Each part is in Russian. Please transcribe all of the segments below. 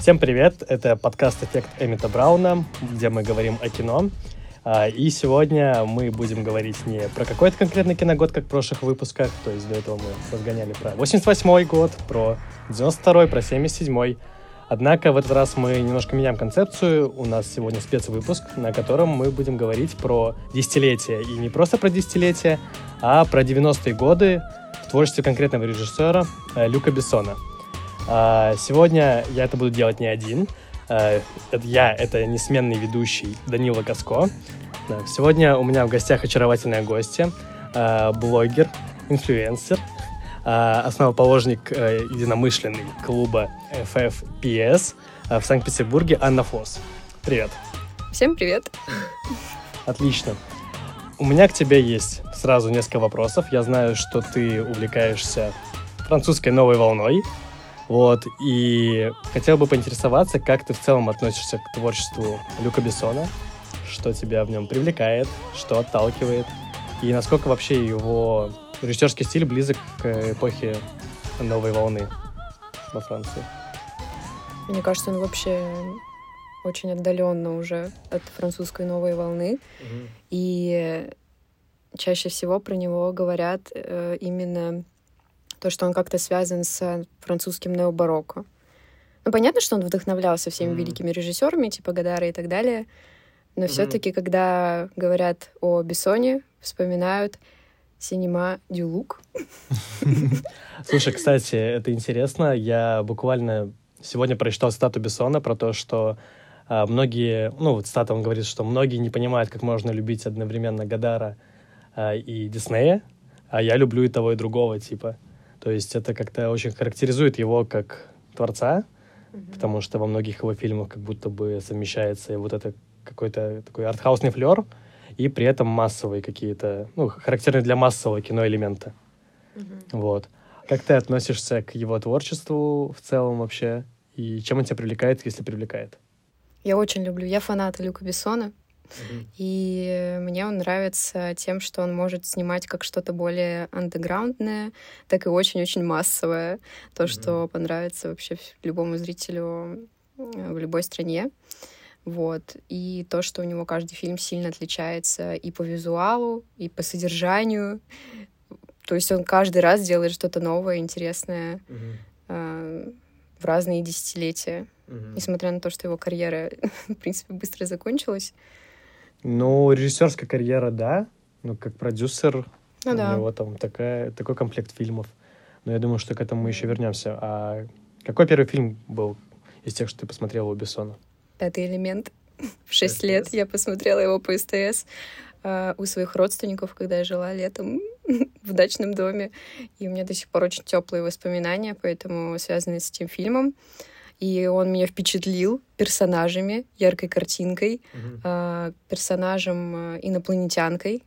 Всем привет! Это подкаст «Эффект Эмита Брауна», где мы говорим о кино. А, и сегодня мы будем говорить не про какой-то конкретный киногод, как в прошлых выпусках, то есть до этого мы разгоняли про 88 год, про 92 про 77 Однако в этот раз мы немножко меняем концепцию. У нас сегодня спецвыпуск, на котором мы будем говорить про десятилетие. И не просто про десятилетие, а про 90-е годы в творчестве конкретного режиссера э, Люка Бессона – сегодня я это буду делать не один. А, я — это несменный ведущий Данила Каско. Сегодня у меня в гостях очаровательная гостья, а, блогер, инфлюенсер, основоположник э, единомышленный клуба FFPS в Санкт-Петербурге Анна Фос. Привет. Всем привет. Отлично. У меня к тебе есть сразу несколько вопросов. Я знаю, что ты увлекаешься французской новой волной. Вот, и хотел бы поинтересоваться, как ты в целом относишься к творчеству Люка Бессона, что тебя в нем привлекает, что отталкивает, и насколько вообще его режиссерский стиль близок к эпохе новой волны во Франции. Мне кажется, он вообще очень отдаленно уже от французской новой волны. Угу. И чаще всего про него говорят э, именно то, что он как-то связан с французским необарокко. Ну, понятно, что он вдохновлялся всеми mm. великими режиссерами, типа Гадара и так далее, но mm. все-таки, когда говорят о Бессоне, вспоминают Синема Дюлук. Слушай, кстати, это интересно. Я буквально сегодня прочитал стату Бессона про то, что а, многие, ну, вот стата он говорит, что многие не понимают, как можно любить одновременно Гадара а, и Диснея, а я люблю и того, и другого, типа. То есть это как-то очень характеризует его как творца, mm-hmm. потому что во многих его фильмах как будто бы совмещается вот это какой-то такой артхаусный флер и при этом массовые какие-то, ну, характерные для массового кино элемента. Mm-hmm. Вот. Как ты относишься к его творчеству в целом вообще? И чем он тебя привлекает, если привлекает? Я очень люблю. Я фанат Люка Бессона. И мне он нравится тем, что он может снимать как что-то более андеграундное, так и очень-очень массовое. То, mm-hmm. что понравится вообще любому зрителю в любой стране. Вот. И то, что у него каждый фильм сильно отличается и по визуалу, и по содержанию. То есть он каждый раз делает что-то новое, интересное mm-hmm. э, в разные десятилетия. Mm-hmm. Несмотря на то, что его карьера, в принципе, быстро закончилась. Ну, режиссерская карьера, да. Ну, как продюсер, ну, у да. него там такая, такой комплект фильмов. Но я думаю, что к этому мы еще вернемся. А какой первый фильм был из тех, что ты посмотрела у Бессона? Пятый элемент. В шесть лет я посмотрела его по СТС э, у своих родственников, когда я жила летом в дачном доме. И у меня до сих пор очень теплые воспоминания, поэтому связанные с этим фильмом и он меня впечатлил персонажами, яркой картинкой, mm-hmm. э, персонажем инопланетянкой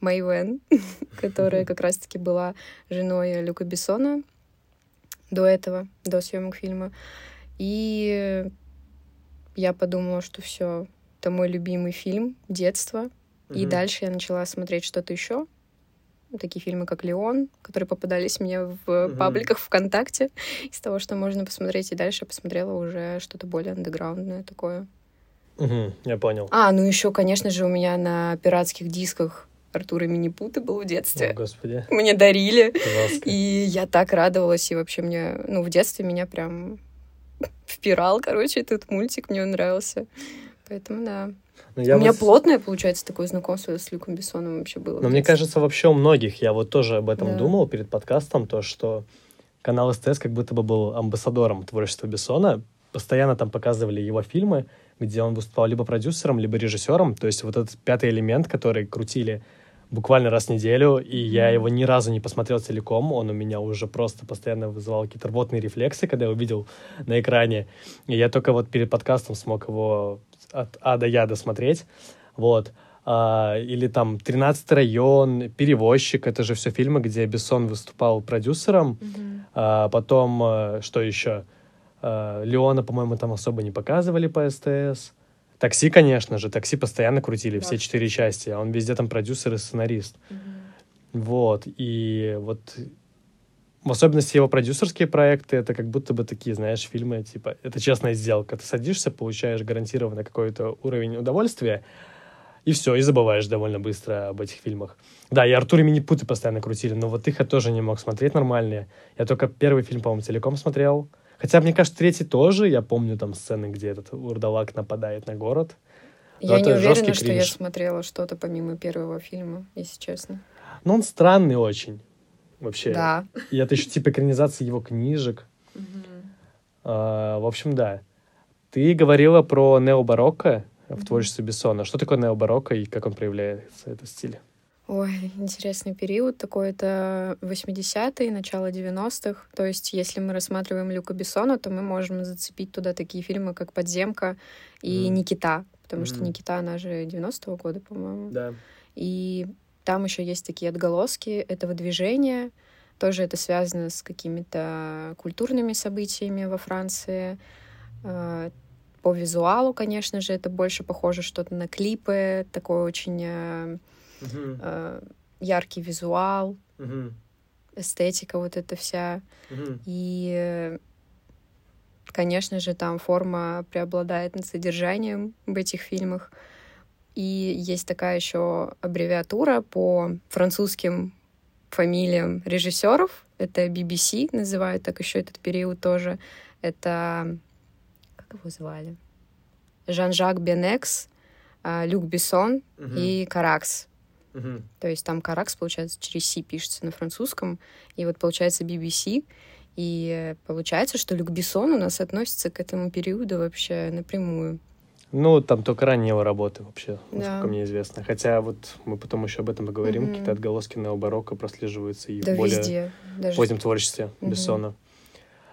Мэй Вен, которая как раз-таки была женой Люка Бессона до этого, до съемок фильма. И я подумала, что все, это мой любимый фильм детства. Mm-hmm. И дальше я начала смотреть что-то еще такие фильмы, как «Леон», которые попадались мне в mm-hmm. пабликах ВКонтакте. Из того, что можно посмотреть, и дальше посмотрела уже что-то более андеграундное такое. Угу, я понял. А, ну еще, конечно же, у меня на пиратских дисках Артура Минипуты был в детстве. О, господи. Мне дарили. Жестко. И я так радовалась, и вообще мне, ну, в детстве меня прям впирал, короче, этот мультик, мне он нравился. Поэтому да. Но ну, у меня вот... плотное, получается, такое знакомство с Люком Бессоном вообще было. Но мне кажется, вообще у многих, я вот тоже об этом да. думал перед подкастом, то, что канал СТС как будто бы был амбассадором творчества Бессона. Постоянно там показывали его фильмы, где он выступал либо продюсером, либо режиссером. То есть вот этот пятый элемент, который крутили буквально раз в неделю, и я его ни разу не посмотрел целиком. Он у меня уже просто постоянно вызывал какие-то рвотные рефлексы, когда я увидел на экране. И я только вот перед подкастом смог его от А до Я досмотреть. Вот. А, или там «Тринадцатый район», «Перевозчик». Это же все фильмы, где Бессон выступал продюсером. Mm-hmm. А, потом, а, что еще? А, Леона, по-моему, там особо не показывали по СТС. Такси, конечно же. Такси постоянно крутили, да. все четыре части. А он везде там продюсер и сценарист. Mm-hmm. Вот. И вот в особенности его продюсерские проекты, это как будто бы такие, знаешь, фильмы, типа, это честная сделка. Ты садишься, получаешь гарантированно какой-то уровень удовольствия, и все, и забываешь довольно быстро об этих фильмах. Да, и Артур и Минипуты постоянно крутили, но вот их я тоже не мог смотреть нормальные. Я только первый фильм, по-моему, целиком смотрел. Хотя, мне кажется, третий тоже. Я помню там сцены, где этот урдалак нападает на город. Но я не уверена, что я смотрела что-то помимо первого фильма, если честно. Но он странный очень. Вообще. Да. И это еще типа экранизация его книжек. А, в общем, да. Ты говорила про необарокко в творчестве Бессона. Что такое необарокко и как он проявляется, этот стиль? Ой, интересный период такой. Это 80-е, начало 90-х. То есть, если мы рассматриваем Люка Бессона, то мы можем зацепить туда такие фильмы, как «Подземка» и mm. «Никита». Потому mm. что «Никита», она же 90-го года, по-моему. Да. И там еще есть такие отголоски этого движения. Тоже это связано с какими-то культурными событиями во Франции. А, по визуалу, конечно же, это больше похоже что-то на клипы, такой очень uh-huh. яркий визуал, uh-huh. эстетика вот эта вся. Uh-huh. И, конечно же, там форма преобладает над содержанием в этих фильмах. И есть такая еще аббревиатура по французским фамилиям режиссеров. Это BBC, называют так еще этот период тоже. Это... Как его звали? Жан-Жак Бенекс, а, Люк Бессон uh-huh. и Каракс. Uh-huh. То есть там Каракс, получается, через C пишется на французском. И вот получается BBC. И получается, что Люк Бессон у нас относится к этому периоду вообще напрямую. Ну, там только ранние его работы вообще, да. насколько мне известно. Хотя вот мы потом еще об этом поговорим. Mm-hmm. Какие-то отголоски необарокко прослеживаются и да в более везде. Даже... позднем творчестве mm-hmm. Бессона.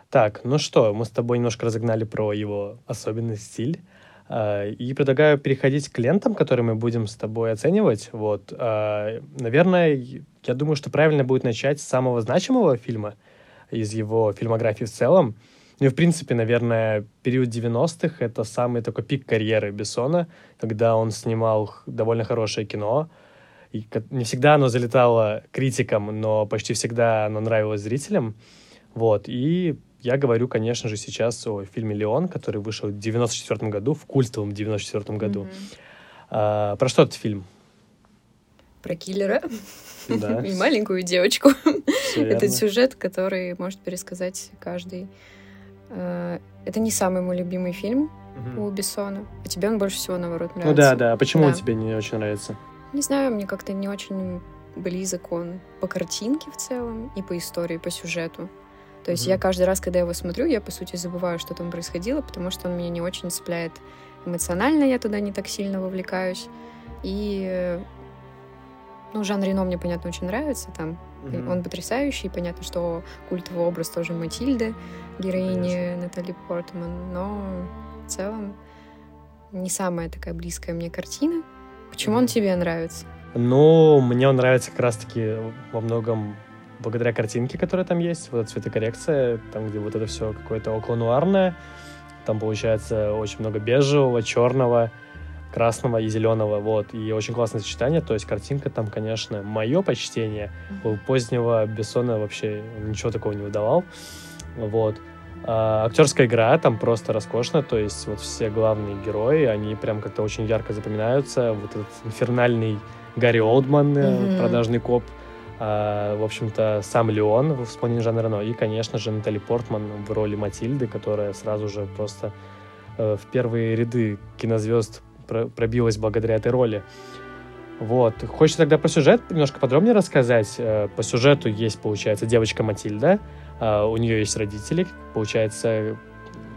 Так, ну что, мы с тобой немножко разогнали про его особенный стиль. А, и предлагаю переходить к лентам, которые мы будем с тобой оценивать. Вот, а, наверное, я думаю, что правильно будет начать с самого значимого фильма из его фильмографии в целом. Ну и, в принципе, наверное, период 90-х — это самый такой пик карьеры Бессона, когда он снимал довольно хорошее кино. И не всегда оно залетало критикам, но почти всегда оно нравилось зрителям. Вот. И я говорю, конечно же, сейчас о фильме «Леон», который вышел в 94 году, в культовом 94 году. Mm-hmm. А, про что этот фильм? Про киллера да. и маленькую девочку. Это сюжет, который может пересказать каждый это не самый мой любимый фильм угу. у Бессона. А тебе он больше всего, наоборот, нравится. Ну да, да. Почему да. он тебе не очень нравится? Не знаю, мне как-то не очень близок он по картинке в целом и по истории, по сюжету. То есть mm я каждый раз, когда его смотрю, я, по сути, забываю, что там происходило, потому что он меня не очень цепляет эмоционально, я туда не так сильно вовлекаюсь. И, ну, Жан Рено мне, понятно, очень нравится там. Mm Он потрясающий, понятно, что культовый образ тоже Матильды героини Конечно. Натали Портман, но в целом не самая такая близкая мне картина. Почему mm он тебе нравится? Ну, мне он нравится как раз-таки во многом благодаря картинке, которая там есть, вот цветокоррекция, там, где вот это все какое-то около-нуарное, там получается очень много бежевого, черного, красного и зеленого, вот, и очень классное сочетание, то есть картинка там, конечно, мое почтение, у позднего Бессона вообще ничего такого не выдавал, вот, а, актерская игра там просто роскошная, то есть вот все главные герои, они прям как-то очень ярко запоминаются. Вот этот инфернальный Гарри Олдман, mm-hmm. продажный коп, а, в общем-то, сам Леон в исполнении Жанна Рено. И, конечно же, Натали Портман в роли Матильды, которая сразу же просто э, в первые ряды кинозвезд пробилась благодаря этой роли. Вот. Хочешь тогда про сюжет немножко подробнее рассказать? Э, по сюжету есть, получается, девочка Матильда, а, у нее есть родители, получается,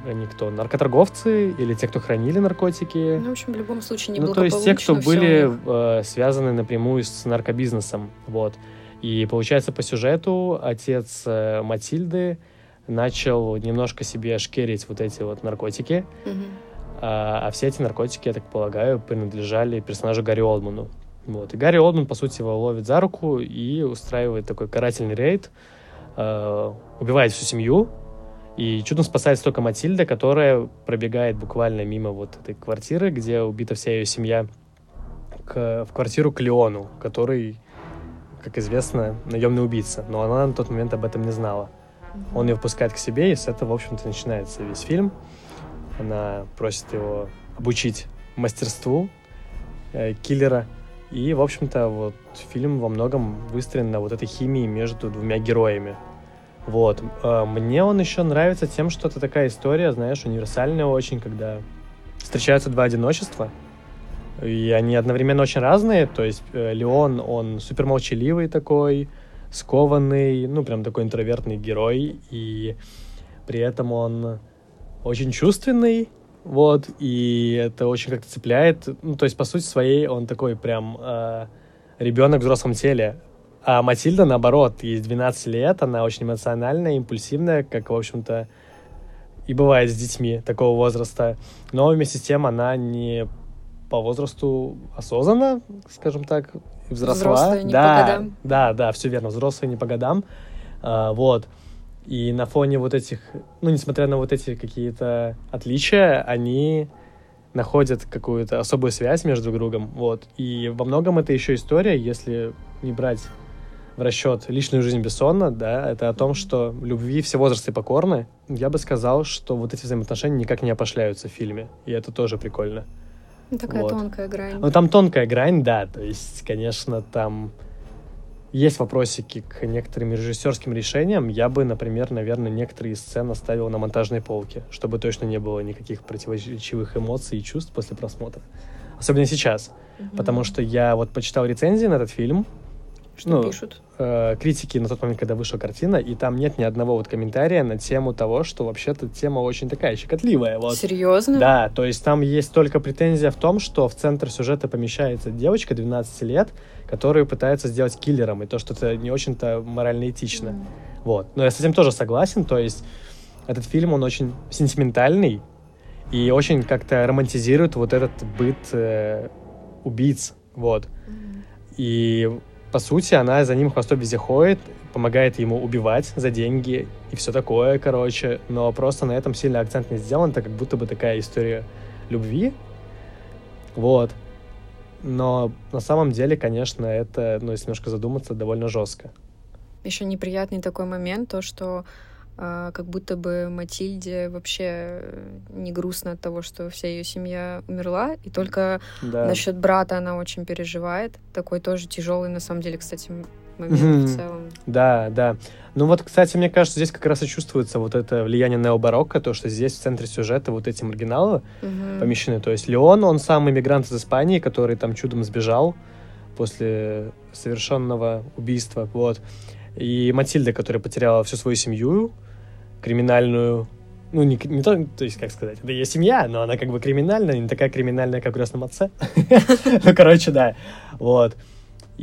они кто, наркоторговцы или те, кто хранили наркотики? Ну, в общем, в любом случае не Ну, то есть те, кто были э, связаны напрямую с наркобизнесом, вот. И получается, по сюжету отец э, Матильды начал немножко себе шкерить вот эти вот наркотики, угу. А, а все эти наркотики, я так полагаю, принадлежали персонажу Гарри Олдману. Вот. И Гарри Олдман, по сути, его ловит за руку и устраивает такой карательный рейд, э, убивает всю семью, и чудом спасается только Матильда, которая пробегает буквально мимо вот этой квартиры, где убита вся ее семья, к, в квартиру к Леону, который как известно, наемный убийца, но она на тот момент об этом не знала. Он ее впускает к себе, и с этого, в общем-то, начинается весь фильм. Она просит его обучить мастерству э, киллера. И, в общем-то, вот фильм во многом выстроен на вот этой химии между двумя героями. Вот. Э, мне он еще нравится тем, что это такая история, знаешь, универсальная очень, когда встречаются два одиночества, и они одновременно очень разные. То есть э, Леон, он супер молчаливый такой, скованный, ну, прям такой интровертный герой, и при этом он очень чувственный, вот, и это очень как-то цепляет. Ну, то есть, по сути своей, он такой прям э, ребенок в взрослом теле. А Матильда, наоборот, ей 12 лет, она очень эмоциональная, импульсивная, как, в общем-то, и бывает с детьми такого возраста. Но вместе с тем она не по возрасту осознанно, скажем так, взросла. Взрослая не да, по годам. Да, да, все верно, взрослая не по годам. А, вот. И на фоне вот этих, ну, несмотря на вот эти какие-то отличия, они находят какую-то особую связь между друг другом, вот. И во многом это еще история, если не брать в расчет личную жизнь Бессона, да, это о том, что любви все возрасты покорны. Я бы сказал, что вот эти взаимоотношения никак не опошляются в фильме, и это тоже прикольно. Ну, Такая Вот. тонкая грань. Ну, там тонкая грань, да, то есть, конечно, там есть вопросики к некоторым режиссерским решениям. Я бы, например, наверное, некоторые сцены оставил на монтажной полке, чтобы точно не было никаких противоречивых эмоций и чувств после просмотра. Особенно сейчас, Мгм. потому что я вот почитал рецензии на этот фильм, Что ну, пишут? э, критики на тот момент, когда вышла картина, и там нет ни одного вот комментария на тему того, что вообще-то тема очень такая щекотливая. Вот. Серьезно? Да, то есть там есть только претензия в том, что в центр сюжета помещается девочка 12 лет, которую пытается сделать киллером, и то, что это не очень-то морально этично. М. Вот. Но я с этим тоже согласен, то есть этот фильм, он очень сентиментальный и очень как-то романтизирует вот этот быт э, убийц, вот. Мгм. И, по сути, она за ним хвостом везде ходит, помогает ему убивать за деньги и все такое, короче. Но просто на этом сильно акцент не сделан, так как будто бы такая история любви. Вот. Но на самом деле, конечно, это, ну, если немножко задуматься, довольно жестко. Еще неприятный такой момент, то, что как будто бы Матильде вообще э, не грустно от того, что вся ее семья умерла, и только Да. насчет брата она очень переживает. Такой тоже тяжелый, на самом деле, кстати, момент Мгм. в целом. Да, да. Ну вот, кстати, мне кажется, здесь как раз и чувствуется вот это влияние необарокко, то, что здесь в центре сюжета вот эти маргиналы Мгм. помещены. То есть Леон, он сам иммигрант из Испании, который там чудом сбежал после совершенного убийства, вот. И Матильда, которая потеряла всю свою семью, криминальную, ну, не, не то, то есть, как сказать, это ее семья, но она как бы криминальная, не такая криминальная, как в «Крестном отце». Ну, короче, да, вот.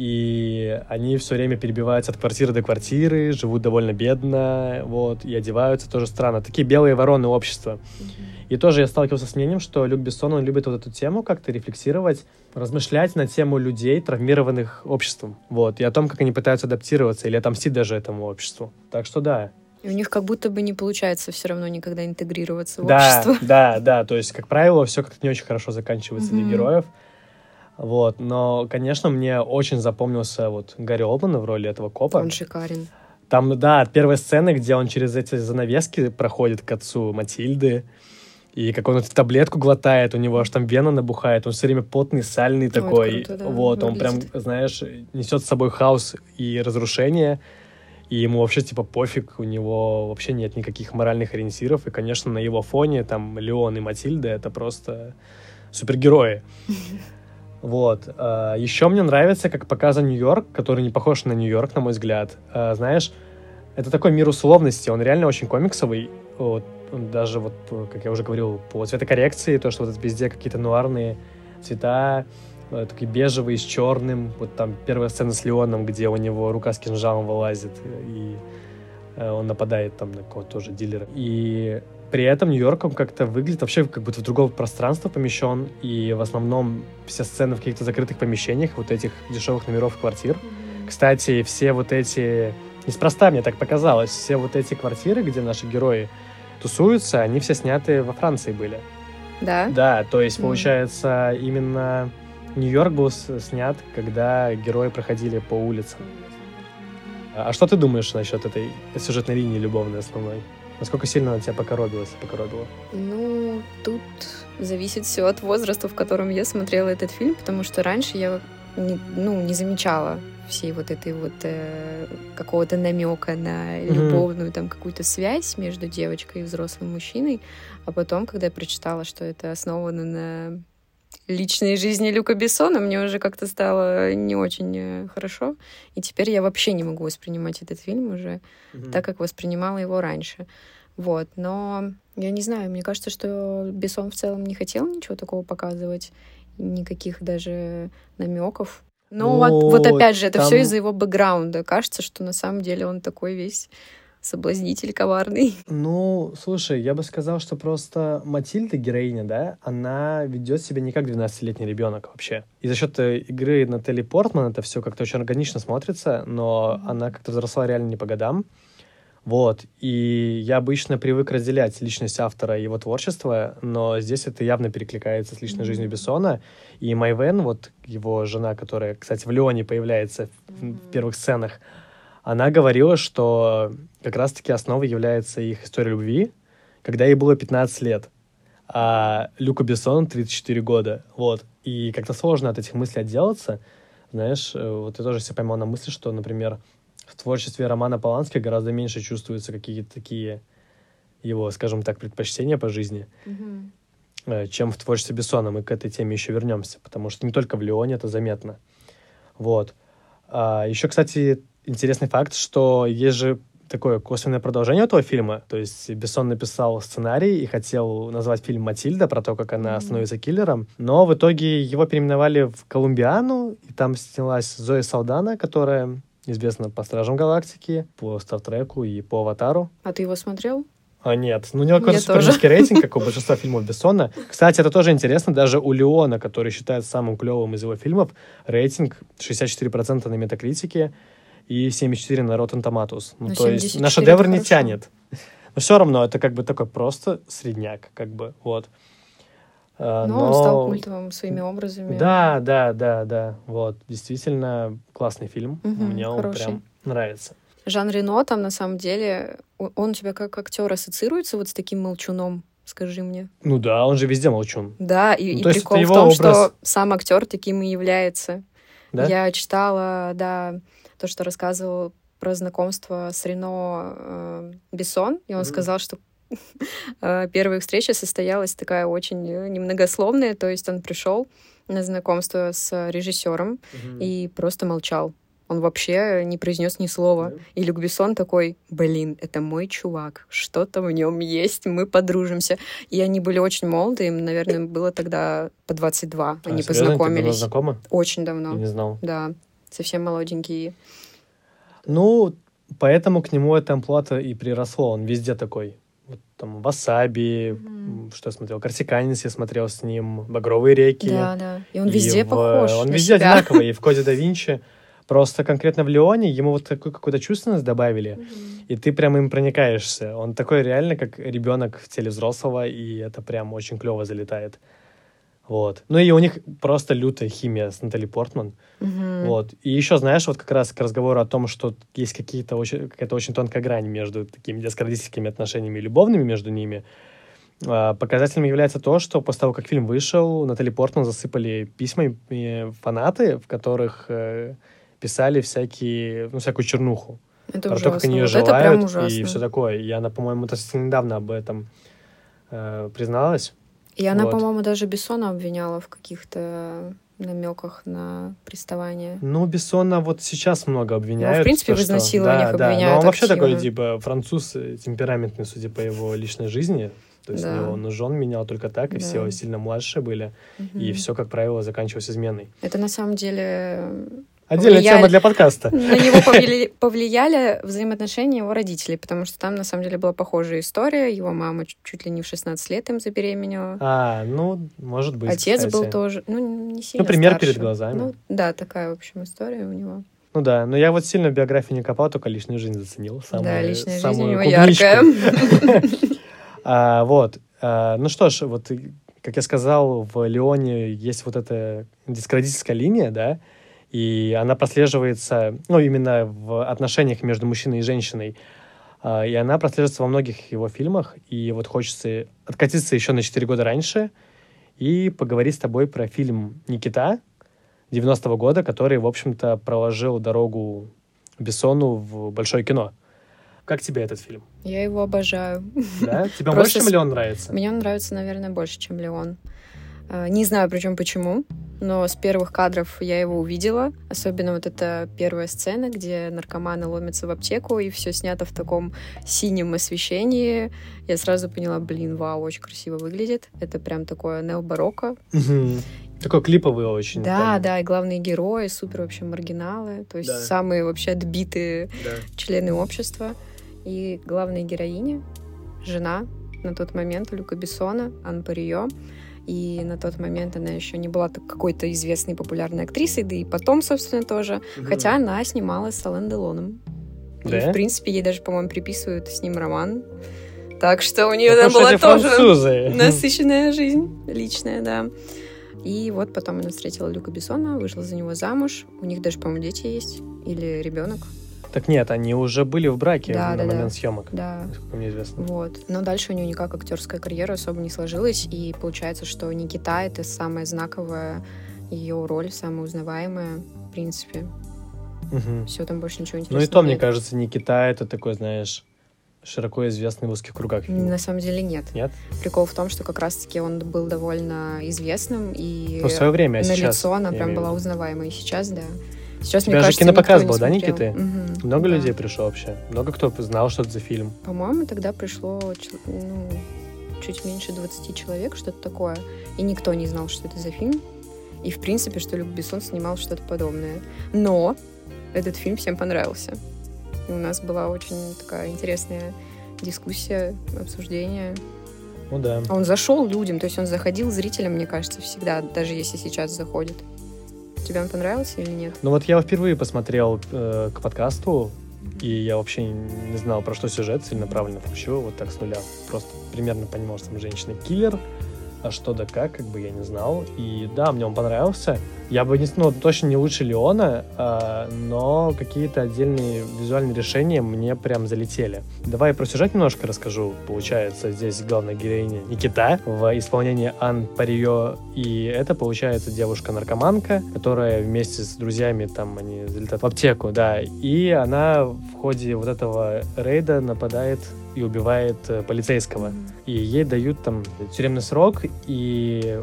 И они все время перебиваются от квартиры до квартиры, живут довольно бедно, вот, и одеваются тоже странно. Такие белые вороны общества. И тоже я сталкивался с мнением, что Люк Бессон, он любит вот эту тему как-то рефлексировать, размышлять на тему людей, травмированных обществом. Вот, и о том, как они пытаются адаптироваться или отомстить даже этому обществу. Так что да. И у них как будто бы не получается все равно никогда интегрироваться в да, общество. да, да. То есть, как правило, все как-то не очень хорошо заканчивается для Мгм. героев. Вот, но, конечно, мне очень запомнился вот Гарри Олдман в роли этого копа. Он шикарен. Там, да, первая сцена, где он через эти занавески проходит к отцу Матильды, и как он эту таблетку глотает, у него аж там вена набухает, он все время потный, сальный такой. круто, да, вот, он прям, выглядит. знаешь, несет с собой хаос и разрушение, и ему вообще, типа, пофиг, у него вообще нет никаких моральных ориентиров, и, конечно, на его фоне там Леон и Матильда — это просто супергерои. Вот. А, Еще мне нравится, как показан Нью-Йорк, который не похож на Нью-Йорк, на мой взгляд. А, Знаешь, это такой мир условности, он реально очень комиксовый. Вот, даже вот, по- как я уже говорил, по цветокоррекции, то, что вот это везде какие-то нуарные цвета, э, такие бежевые с черным. Вот там первая сцена с Леоном, где у него рука с кинжалом вылазит, э, и э, он нападает там на кого-то тоже дилера. И при этом Нью-Йорк как-то выглядит вообще как будто в другое пространство помещен, и в основном все сцены в каких-то закрытых помещениях, вот этих дешевых номеров квартир. Кстати, все вот эти... Неспроста мне так показалось. Все вот эти квартиры, где наши герои тусуются, они все сняты во Франции были. Да? Да, то есть, Мгм. получается, именно Нью-Йорк был снят, когда герои проходили по улицам. А что ты думаешь насчет этой сюжетной линии любовной основной? Насколько сильно она тебя покоробилась покоробила? Ну, тут зависит все от возраста, в котором я смотрела этот фильм, потому что раньше я не, ну, не замечала всей вот этой вот э, какого-то намека на любовную mm-hmm. там какую-то связь между девочкой и взрослым мужчиной, а потом, когда я прочитала, что это основано на личной жизни Люка Бессона, мне уже как-то стало не очень э, хорошо, и теперь я вообще не могу воспринимать этот фильм уже mm-hmm. так, как воспринимала его раньше. Вот, но я не знаю, мне кажется, что Бессон в целом не хотел ничего такого показывать, никаких даже намеков но ну, вот, вот опять же, это там... все из-за его бэкграунда. Кажется, что на самом деле он такой весь соблазнитель коварный. Ну, слушай, я бы сказал, что просто Матильда, героиня, да, она ведет себя не как 12-летний ребенок вообще. И за счет э, игры Натали Портман это все как-то очень органично смотрится, но mm-hmm. она как-то взросла реально не по годам. Вот. И я обычно привык разделять личность автора и его творчество, но здесь это явно перекликается с личной mm-hmm. жизнью Бессона. И Майвен, вот его жена, которая, кстати, в Леоне появляется mm-hmm. в первых сценах, она говорила, что как раз-таки основой является их история любви, когда ей было 15 лет, а Люку Бессон 34 года. Вот. И как-то сложно от этих мыслей отделаться. Знаешь, э, вот я тоже себе поймал на мысли, что, например, в творчестве Романа Полански гораздо меньше чувствуются какие-то такие его, скажем так, предпочтения по жизни, mm-hmm. чем в творчестве Бессона. Мы к этой теме еще вернемся, потому что не только в Леоне это заметно. Вот. А еще, кстати, интересный факт, что есть же такое косвенное продолжение этого фильма. То есть Бессон написал сценарий и хотел назвать фильм «Матильда», про то, как она mm-hmm. становится киллером. Но в итоге его переименовали в «Колумбиану», и там снялась Зоя Салдана, которая известна по «Стражам Галактики», по «Стартреку» и по «Аватару». А ты его смотрел? А, нет. Ну, у него какой-то супер низкий рейтинг, как у большинства фильмов Бессона. Кстати, это тоже интересно. Даже у Леона, который считается самым клевым из его фильмов, рейтинг 64% на метакритике и 74% на Rotten Tomatoes. Ну, то есть на шедевр не тянет. Но все равно это как бы такой просто средняк, как бы, вот. А, но, но он стал культовым своими образами. Да, да, да, да. Вот, действительно классный фильм. Угу, Мне он хороший. прям нравится. Жан Рено там на самом деле, он у тебя как актер ассоциируется вот с таким молчуном? Скажи мне. Ну да, он же везде молчун. Да, и, ну, и прикол в том, образ... что сам актер таким и является. Да? Я читала, да, то, что рассказывал про знакомство с Рено э, Бессон, и он mm-hmm. сказал, что Э, первая встреча состоялась такая очень э, немногословная, то есть он пришел на знакомство с режиссером угу. и просто молчал. Он вообще не произнес ни слова. Да. И Люк Бессон такой, блин, это мой чувак, что-то в нем есть, мы подружимся. И они были очень молоды, им, наверное, было тогда по 22. А, они серьезно? познакомились. Ты знакомы? Очень давно. Я не знал. Да, совсем молоденькие. Ну, поэтому к нему это амплуата и приросло. Он везде такой вот там Васаби, mm-hmm. что я смотрел, Корсиканец я смотрел с ним, Багровые реки. Да, да. И он везде и похож. Он везде себя. одинаковый. И в Коде да Винчи. Просто конкретно в Леоне ему вот такую какую-то чувственность добавили, mm-hmm. и ты прям им проникаешься. Он такой реально, как ребенок в теле взрослого, и это прям очень клево залетает. Вот. Ну и у них просто лютая химия с Натали Портман. Mm-hmm. Вот. И еще, знаешь, вот как раз к разговору о том, что есть какие-то очень, какая-то очень тонкая грань между такими детско-родительскими отношениями и любовными между ними. А, показателем является то, что после того, как фильм вышел, Натали Портман засыпали письмами фанаты, в которых э, писали всякие, ну, всякую чернуху. Это про ужасно. то, как они ее вот желают и все такое. И она, по-моему, совсем недавно об этом э, призналась. И она, вот. по-моему, даже Бессона обвиняла в каких-то намеках на приставание. Ну, Бессона вот сейчас много обвиняют. Ну, в принципе, в изнасилованиях да, обвиняют. Да. Но он вообще такой, типа, француз э, темпераментный, судя по его личной жизни. То есть да. он жен менял только так, и да. все сильно младше были. Угу. И все, как правило, заканчивалось изменой. Это на самом деле Отдельная повлияли, тема для подкаста. На него повлияли, повлияли взаимоотношения его родителей, потому что там, на самом деле, была похожая история. Его мама чуть ли не в 16 лет им забеременела. А, ну, может быть, Отец кстати. был тоже, ну, не сильно Ну, пример старше. перед глазами. Ну, да, такая, в общем, история у него. Ну да, но я вот сильно биографию не копал, только личную жизнь заценил. Самую, да, личная жизнь у него яркая. а, вот. А, ну что ж, вот как я сказал, в Леоне есть вот эта дискредитская линия, да, и она прослеживается, ну, именно в отношениях между мужчиной и женщиной. А, и она прослеживается во многих его фильмах. И вот хочется откатиться еще на 4 года раньше и поговорить с тобой про фильм «Никита» 90-го года, который, в общем-то, проложил дорогу Бессону в большое кино. Как тебе этот фильм? Я его обожаю. Да? Тебе больше, чем Леон нравится? Мне он нравится, наверное, больше, чем Леон. А, не знаю, причем почему, но с первых кадров я его увидела. Особенно вот эта первая сцена, где наркоманы ломятся в аптеку, и все снято в таком синем освещении. Я сразу поняла, блин, вау, очень красиво выглядит. Это прям такое необарокко. Такой клиповый очень. Да, там. да, и главные герои, супер вообще маргиналы, то есть да. самые вообще отбитые да. члены общества. И главная героиня, жена на тот момент Люка Бессона, Ан Парио. И на тот момент она еще не была какой-то известной популярной актрисой, да и потом, собственно, тоже. Угу. Хотя она снималась с Ален Делоном. Да? И, в принципе, ей даже, по-моему, приписывают с ним роман. Так что у нее там была тоже французы. насыщенная жизнь личная, да. И вот потом она встретила Люка Бессона, вышла за него замуж. У них даже, по-моему, дети есть. Или ребенок. Так нет, они уже были в браке да, на да, момент да. съемок, да. насколько мне известно. Вот. Но дальше у нее никак актерская карьера особо не сложилась, и получается, что Никита — это самая знаковая ее роль, самая узнаваемая, в принципе. Угу. Все, там больше ничего интересного Ну и то, нет. мне кажется, Никита — это такой, знаешь, широко известный в узких кругах. На самом деле нет. Нет? Прикол в том, что как раз-таки он был довольно известным, и ну, в свое время, а на сейчас, лицо она прям была узнаваемой. И сейчас, да. Сейчас, У тебя мне же кажется, кинопоказ никто был, не да, смотрел. Никиты? Мгм, Много да. людей пришло вообще? Много кто знал, что это за фильм? По-моему, тогда пришло чел- ну, чуть меньше 20 человек, что-то такое. И никто не знал, что это за фильм. И, в принципе, что Люк Бессон снимал что-то подобное. Но этот фильм всем понравился. И у нас была очень такая интересная дискуссия, обсуждение. Ну да. А он зашел людям, то есть он заходил зрителям, мне кажется, всегда, даже если сейчас заходит. Тебе он понравился или нет? Ну вот я впервые посмотрел э, к подкасту, и я вообще не знал, про что сюжет целенаправленно включил, вот так с нуля. Просто примерно понимал, что там женщина-киллер, а что да как, как бы я не знал. И да, мне он понравился. Я бы не, ну, точно не лучше Леона, а, но какие-то отдельные визуальные решения мне прям залетели. Давай про сюжет немножко расскажу. Получается, здесь главная героиня Никита в исполнении Ан Парио. И это, получается, девушка-наркоманка, которая вместе с друзьями там, они залетают в аптеку, да. И она в ходе вот этого рейда нападает и убивает э, полицейского. И ей дают там тюремный срок, и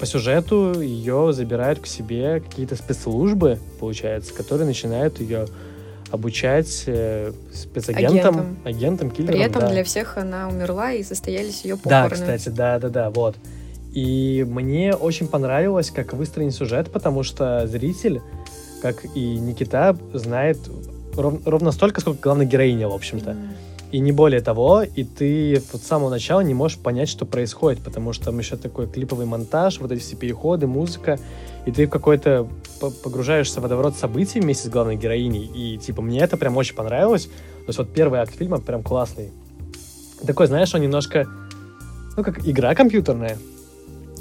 по сюжету ее забирают к себе какие-то спецслужбы, получается, которые начинают ее обучать э, спецагентам, Агентам. агентам, киллерам. При этом да. для всех она умерла и состоялись ее Да, похороны. кстати, да, да, да, вот. И мне очень понравилось, как выстроен сюжет, потому что зритель, как и Никита, знает ров- ровно столько, сколько главная героиня, в общем-то. М. И не более того, и ты вот с самого начала не можешь понять, что происходит, потому что там еще такой клиповый монтаж, вот эти все переходы, музыка, и ты в какой-то по- погружаешься в водоворот событий вместе с главной героиней, и типа мне это прям очень понравилось. То есть вот первый акт фильма прям классный. Такой, знаешь, он немножко, ну как игра компьютерная.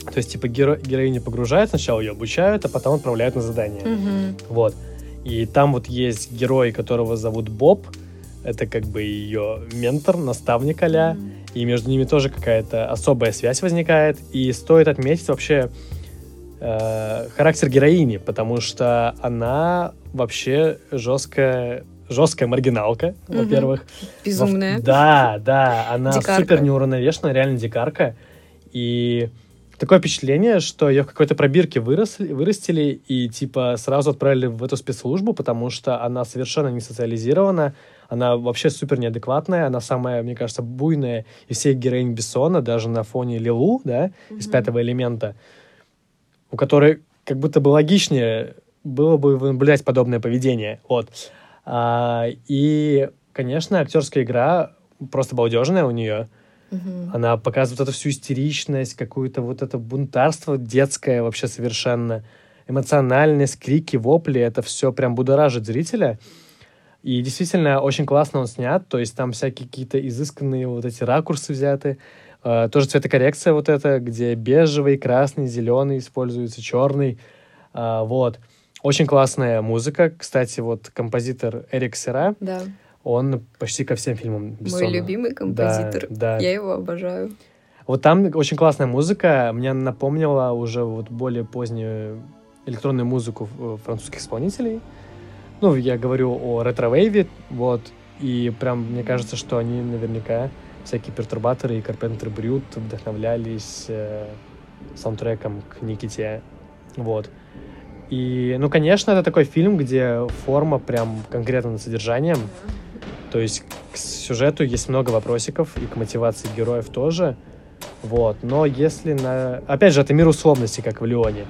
То есть типа геро- героиня погружает, сначала ее обучают, а потом отправляют на задание. Мгм. Вот. И там вот есть герой, которого зовут Боб. Это как бы ее ментор, наставник а Мгм. И между ними тоже какая-то особая связь возникает. И стоит отметить вообще э, характер героини, потому что она вообще жесткая, жесткая маргиналка, Мгм. во-первых. Безумная. Во- Да, да, она Дикарка. супер неуравновешенная, реально дикарка. И такое впечатление, что ее в какой-то пробирке выросли, вырастили и типа сразу отправили в эту спецслужбу, потому что она совершенно не социализирована, она вообще супер неадекватная, она самая, мне кажется, буйная из всех героинь Бессона, даже на фоне Лилу, да, из Мгм. пятого элемента, у которой как будто бы логичнее было бы наблюдать подобное поведение. Вот. А, и, конечно, актерская игра просто балдежная у нее. Мгм. Она показывает эту всю истеричность, какую-то вот это бунтарство детское вообще совершенно. Эмоциональность, крики, вопли, это все прям будоражит зрителя. И действительно очень классно он снят, то есть там всякие какие-то изысканные вот эти ракурсы взяты. Э, тоже цветокоррекция вот эта, где бежевый, красный, зеленый используется, черный. Э, вот. Очень классная музыка. Кстати, вот композитор Эрик Сера, Да. он почти ко всем фильмам Бессона. Мой любимый композитор. Да, да. Я его обожаю. Вот там очень классная музыка. Мне напомнила уже вот более позднюю электронную музыку французских исполнителей. Ну, я говорю о ретро-вейве, вот. И прям мне кажется, что они наверняка, всякие пертурбаторы и Карпентер Брют вдохновлялись э, саундтреком к Никите. Вот. И, ну, конечно, это такой фильм, где форма прям конкретно над содержанием. То есть к сюжету есть много вопросиков, и к мотивации героев тоже. Вот. Но если на... Опять же, это мир условности, как в Леоне.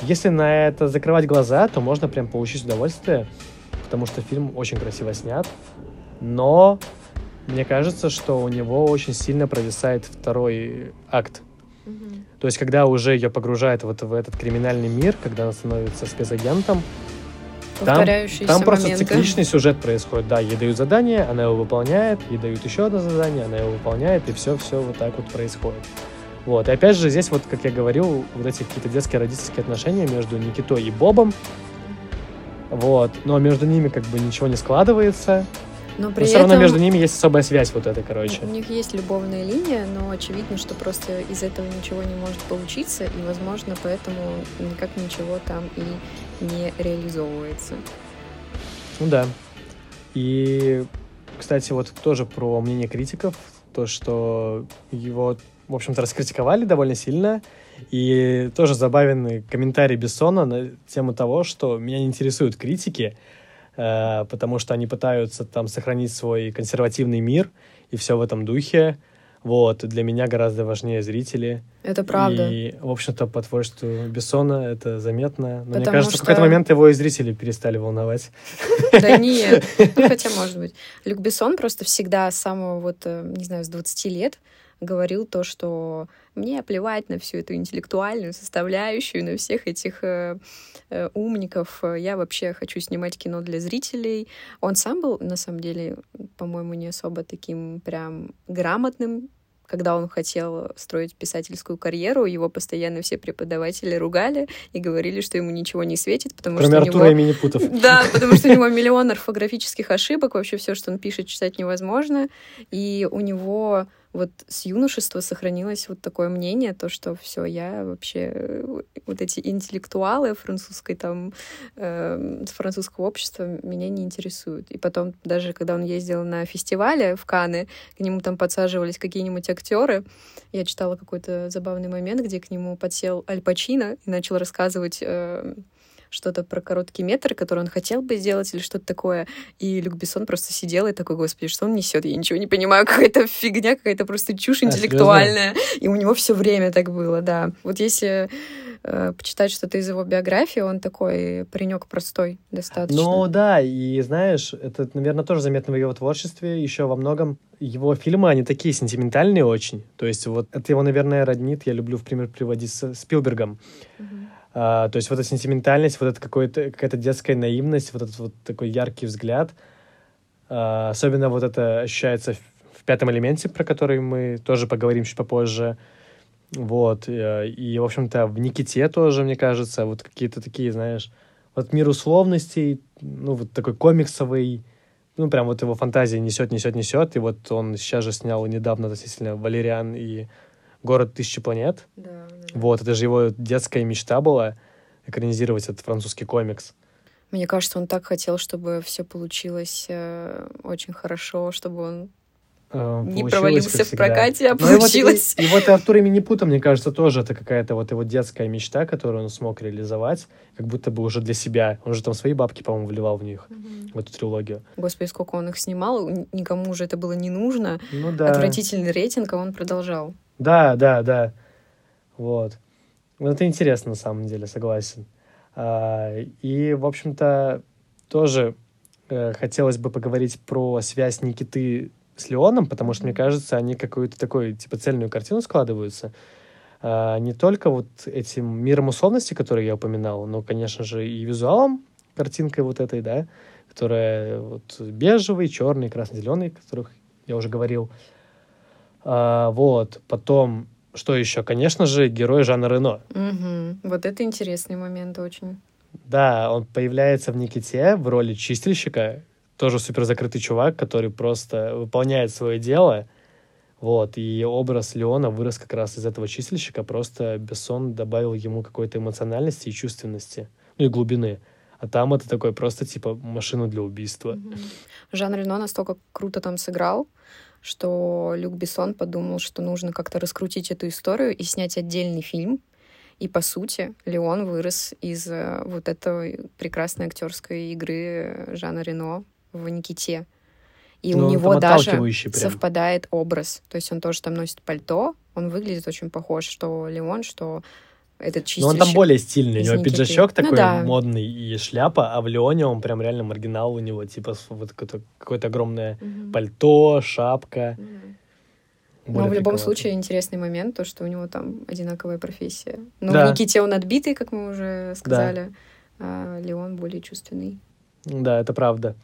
Если на это закрывать глаза, то можно прям получить удовольствие, потому что фильм очень красиво снят. Но мне кажется, что у него очень сильно провисает второй акт. То есть, когда уже ее погружает вот в этот криминальный мир, когда она становится спецагентом, там, там просто моменты. цикличный сюжет происходит. Да, ей дают задание, она его выполняет, ей дают еще одно задание, она его выполняет, и все-все вот так вот происходит. Вот. И опять же, здесь, вот, как я говорил, вот эти какие-то детские родительские отношения между Никитой и Бобом, вот, но между ними как бы ничего не складывается, Но но при все этом равно между ними есть особая связь вот эта, короче. у них есть любовная линия, но очевидно, что просто из этого ничего не может получиться, и, возможно, поэтому никак ничего там и не реализовывается. Ну да. И, кстати, вот тоже про мнение критиков, то, что его, в общем-то, раскритиковали довольно сильно, и тоже забавенный комментарий Бессона на тему того, что меня не интересуют критики, э, потому что они пытаются там сохранить свой консервативный мир и все в этом духе. Вот, для меня гораздо важнее зрители. Это правда. И, в общем-то, по творчеству Бессона это заметно. Но мне Потому кажется, в какой-то что- момент его и зрители перестали волновать. Да нет, хотя может быть. Люк Бессон просто всегда с самого вот, э, не знаю, с 20 лет говорил то, что мне плевать на всю эту интеллектуальную составляющую, на всех этих э, э, умников. Я вообще хочу снимать кино для зрителей. Он сам был, на самом деле, по-моему, не особо таким прям грамотным когда он хотел строить писательскую карьеру, его постоянно все преподаватели ругали и говорили, что ему ничего не светит, потому Кроме что у Артура него... и Минипутов. Да, потому что у него миллион орфографических ошибок, вообще все, что он пишет, читать невозможно. И у него вот с юношества сохранилось вот такое мнение, то, что все, я вообще э, вот эти интеллектуалы французской там, э, французского общества меня не интересуют. И потом, даже когда он ездил на фестивале в Каны, к нему там подсаживались какие-нибудь актеры. Я читала какой-то забавный момент, где к нему подсел Аль Пачино и начал рассказывать э, что-то про короткий метр, который он хотел бы сделать или что-то такое. И Люк Бессон просто сидел и такой, господи, что он несет? Я ничего не понимаю, какая-то фигня, какая-то просто чушь А, интеллектуальная. И у него все время так было, да. Вот если э, почитать что-то из его биографии, он такой паренек простой достаточно. Ну да, и знаешь, это, наверное, тоже заметно в его творчестве, еще во многом. Его фильмы, они такие сентиментальные очень. То есть вот это его, наверное, роднит, я люблю в пример приводить с Спилбергом. Мгм. А, то есть вот эта сентиментальность, вот эта какая-то детская наивность, вот этот вот такой яркий взгляд. А, особенно вот это ощущается в, в «Пятом элементе», про который мы тоже поговорим чуть попозже. Вот. э, И, в общем-то, в «Никите» тоже, мне кажется, вот какие-то такие, знаешь, вот мир условностей, ну, вот такой комиксовый, ну, прям вот его фантазия несет, несет, несет. И вот он сейчас же снял недавно относительно «Валериан» и «Город тысячи планет». Да. Вот, это же его детская мечта была экранизировать этот французский комикс. Мне кажется, он так хотел, чтобы все получилось э, очень хорошо, чтобы он Э, не провалился в прокате, а вот- получилось. И, и вот и Артур и Минипута, мне кажется, тоже это какая-то вот его детская мечта, которую он смог реализовать, как будто бы уже для себя. Он же там свои бабки, по-моему, вливал в них, Мгм. в эту трилогию. Господи, сколько он их снимал, никому же это было не нужно. Ну да. Отвратительный рейтинг, а он продолжал. Да, да, да. Вот. Вот это интересно, на самом деле, согласен. А, и, в общем-то, тоже э, хотелось бы поговорить про связь Никиты с Леоном, потому что, мне кажется, они какую-то такую, типа, цельную картину складываются. А, не только вот этим миром условности, который я упоминал, но, конечно же, и визуалом, картинкой вот этой, да, которая вот бежевый, черный, красно-зеленый, о которых я уже говорил. А, вот, потом, что еще? Конечно же, герой Жана Рено. Угу. Вот это интересный момент очень. Да, он появляется в Никите в роли чистильщика, тоже супер закрытый чувак, который просто выполняет свое дело. Вот, и образ Леона вырос как раз из этого чистильщика, просто Бессон добавил ему какой-то эмоциональности и чувственности, ну и глубины. А там это такой просто типа машина для убийства. Mm-hmm. Жан Рено настолько круто там сыграл, что Люк Бессон подумал, что нужно как-то раскрутить эту историю и снять отдельный фильм. И по сути Леон вырос из э, вот этой прекрасной актерской игры Жана Рено в Никите. И Но у него даже прям. совпадает образ. То есть он тоже там носит пальто, он выглядит очень похож, что Леон, что этот чистильщик. Но он там более стильный, у него пиджачок ну, такой да. модный и шляпа, а в Леоне он прям реально маргинал, у него типа вот какое-то, какое огромное угу. пальто, шапка. Угу. Но в любом случае интересный момент, то, что у него там одинаковая профессия. Ну, да. в Никите он отбитый, как мы уже сказали, да. а Леон более чувственный. Да, это правда.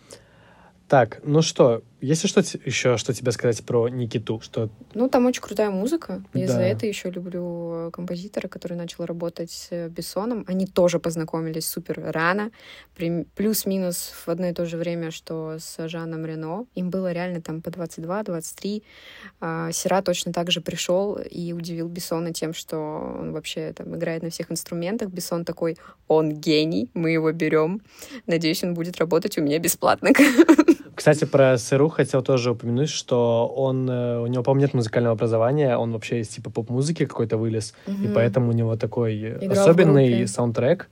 Так, ну что, есть ли что еще, что тебе сказать про Никиту? Что... Ну, там очень крутая музыка. Я да. за это еще люблю композитора, который начал работать с Бессоном. Они тоже познакомились супер рано. Плюс-минус в одно и то же время, что с Жаном Рено. Им было реально там по 22-23. А, Сера точно так же пришел и удивил Бессона тем, что он вообще там играет на всех инструментах. Бессон такой, он гений, мы его берем. Надеюсь, он будет работать у меня бесплатно. Кстати, про Сыру хотел тоже упомянуть, что он, э, у него, по-моему, нет музыкального образования, он вообще из типа поп-музыки какой-то вылез, угу. и поэтому у него такой Играл особенный саундтрек,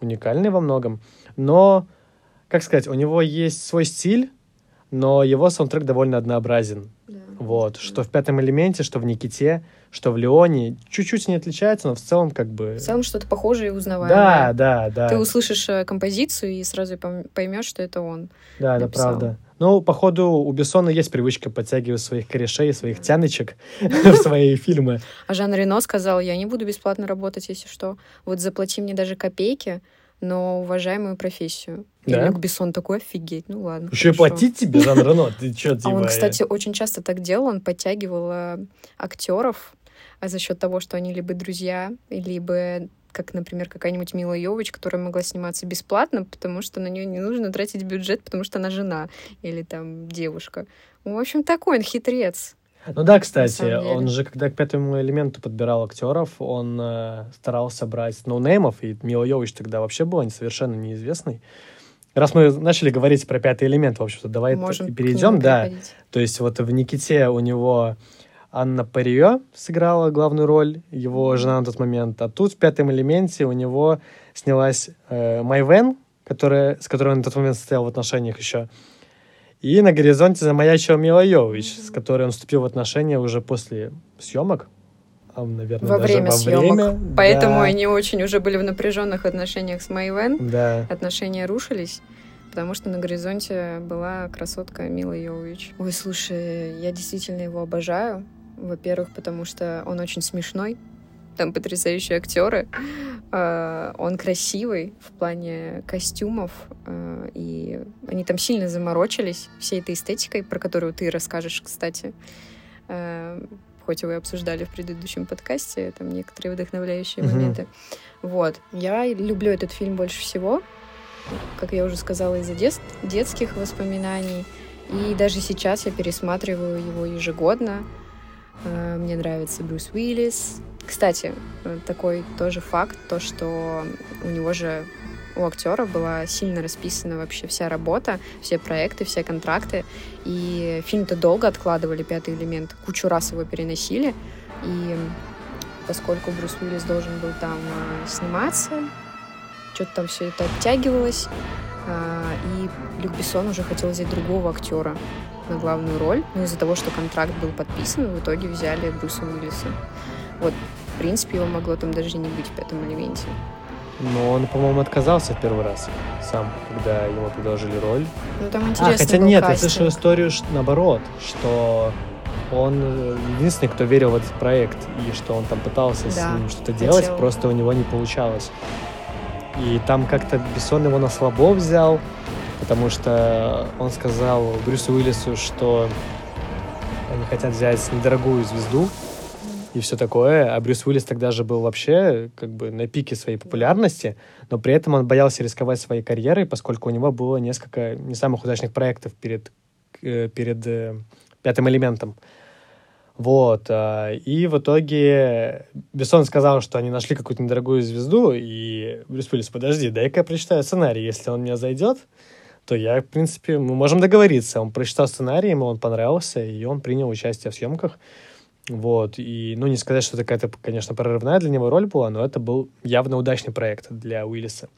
уникальный во многом. Но, как сказать, у него есть свой стиль, но его саундтрек довольно однообразен. Да, вот, что в пятом элементе, что в Никите, что в Леоне, чуть-чуть не отличается, но в целом как бы... В целом что-то похожее и узнаваемое. Да, да, да. Ты услышишь э, композицию и сразу поймешь, что это он. Да, написал. это правда. Ну, походу, у Бессона есть привычка подтягивать своих корешей, своих тяночек в свои фильмы. А Жан Рено сказал, я не буду бесплатно работать, если что. Вот заплати мне даже копейки, но уважаемую профессию. Да? И Люк Бессон такой, офигеть, ну ладно. Еще и платить тебе, Жан Рено? Ты что, типа... А он, кстати, очень часто так делал, он подтягивал э, актеров, а за счет того, что они либо друзья, либо как, например, какая-нибудь Мила Йович, которая могла сниматься бесплатно, потому что на нее не нужно тратить бюджет, потому что она жена или там девушка. В общем, такой он хитрец. Ну да, кстати, он же, когда к пятому элементу подбирал актеров, он э, старался брать ноунеймов, и Мила Йович тогда вообще была совершенно неизвестной. Раз мы начали говорить про пятый элемент, в общем-то, давай Можем перейдем, да. То есть вот в Никите у него Анна Парио сыграла главную роль, его жена на тот момент. А тут в «Пятом элементе» у него снялась э, Майвен, которая, с которой он на тот момент состоял в отношениях еще. И на горизонте замаячила Мила Йович, mm-hmm. с которой он вступил в отношения уже после съемок. А, наверное, во время во съемок. Время, Поэтому да. они очень уже были в напряженных отношениях с Майвен. Да. Отношения рушились потому что на горизонте была красотка Мила Йович. Ой, слушай, я действительно его обожаю. Во-первых, потому что он очень смешной, там потрясающие актеры. А, он красивый в плане костюмов, а, и они там сильно заморочились всей этой эстетикой, про которую ты расскажешь, кстати. А, хоть вы обсуждали в предыдущем подкасте, там некоторые вдохновляющие mm-hmm. моменты. Вот. Я люблю этот фильм больше всего, как я уже сказала, из-за дет- детских воспоминаний. И даже сейчас я пересматриваю его ежегодно. Э, мне нравится Брюс Уиллис. Кстати, э, такой тоже факт, то, что у него же у актера была сильно расписана вообще вся работа, все проекты, все контракты. И фильм-то долго откладывали, пятый элемент, кучу раз его переносили. И поскольку Брюс Уиллис должен был там э, сниматься, что-то там все это оттягивалось, и Люк Бессон уже хотел взять другого актера на главную роль, но из-за того, что контракт был подписан, в итоге взяли Брюса Уиллиса. Вот, в принципе, его могло там даже не быть в пятом элементе. Но он, по-моему, отказался в первый раз сам, когда ему предложили роль. Ну, там интересно А, хотя нет, кастинг. я слышал историю наоборот, что он э, единственный, кто верил в этот проект, и что он там пытался да, с ним что-то делать, просто у него не получалось. И там как-то Бессон его на слабо взял, потому что он сказал Брюсу Уиллису, что хотят взять недорогую звезду и все такое. А Брюс Уиллис тогда же был вообще как бы на пике своей популярности, но при этом он боялся рисковать своей карьерой, поскольку у него было несколько не самых удачных проектов перед, э, перед э, пятым элементом. Вот. а, И в итоге Бессон сказал, что они нашли какую-то недорогую звезду, и Брюс Уиллис, подожди, дай-ка я прочитаю сценарий. Если он мне зайдет, то я, в принципе, мы можем договориться. Он прочитал сценарий, ему он понравился, и он принял участие в съемках. Вот. И, ну, не сказать, что это какая-то, конечно, прорывная для него роль была, но это был явно удачный проект для Уиллиса.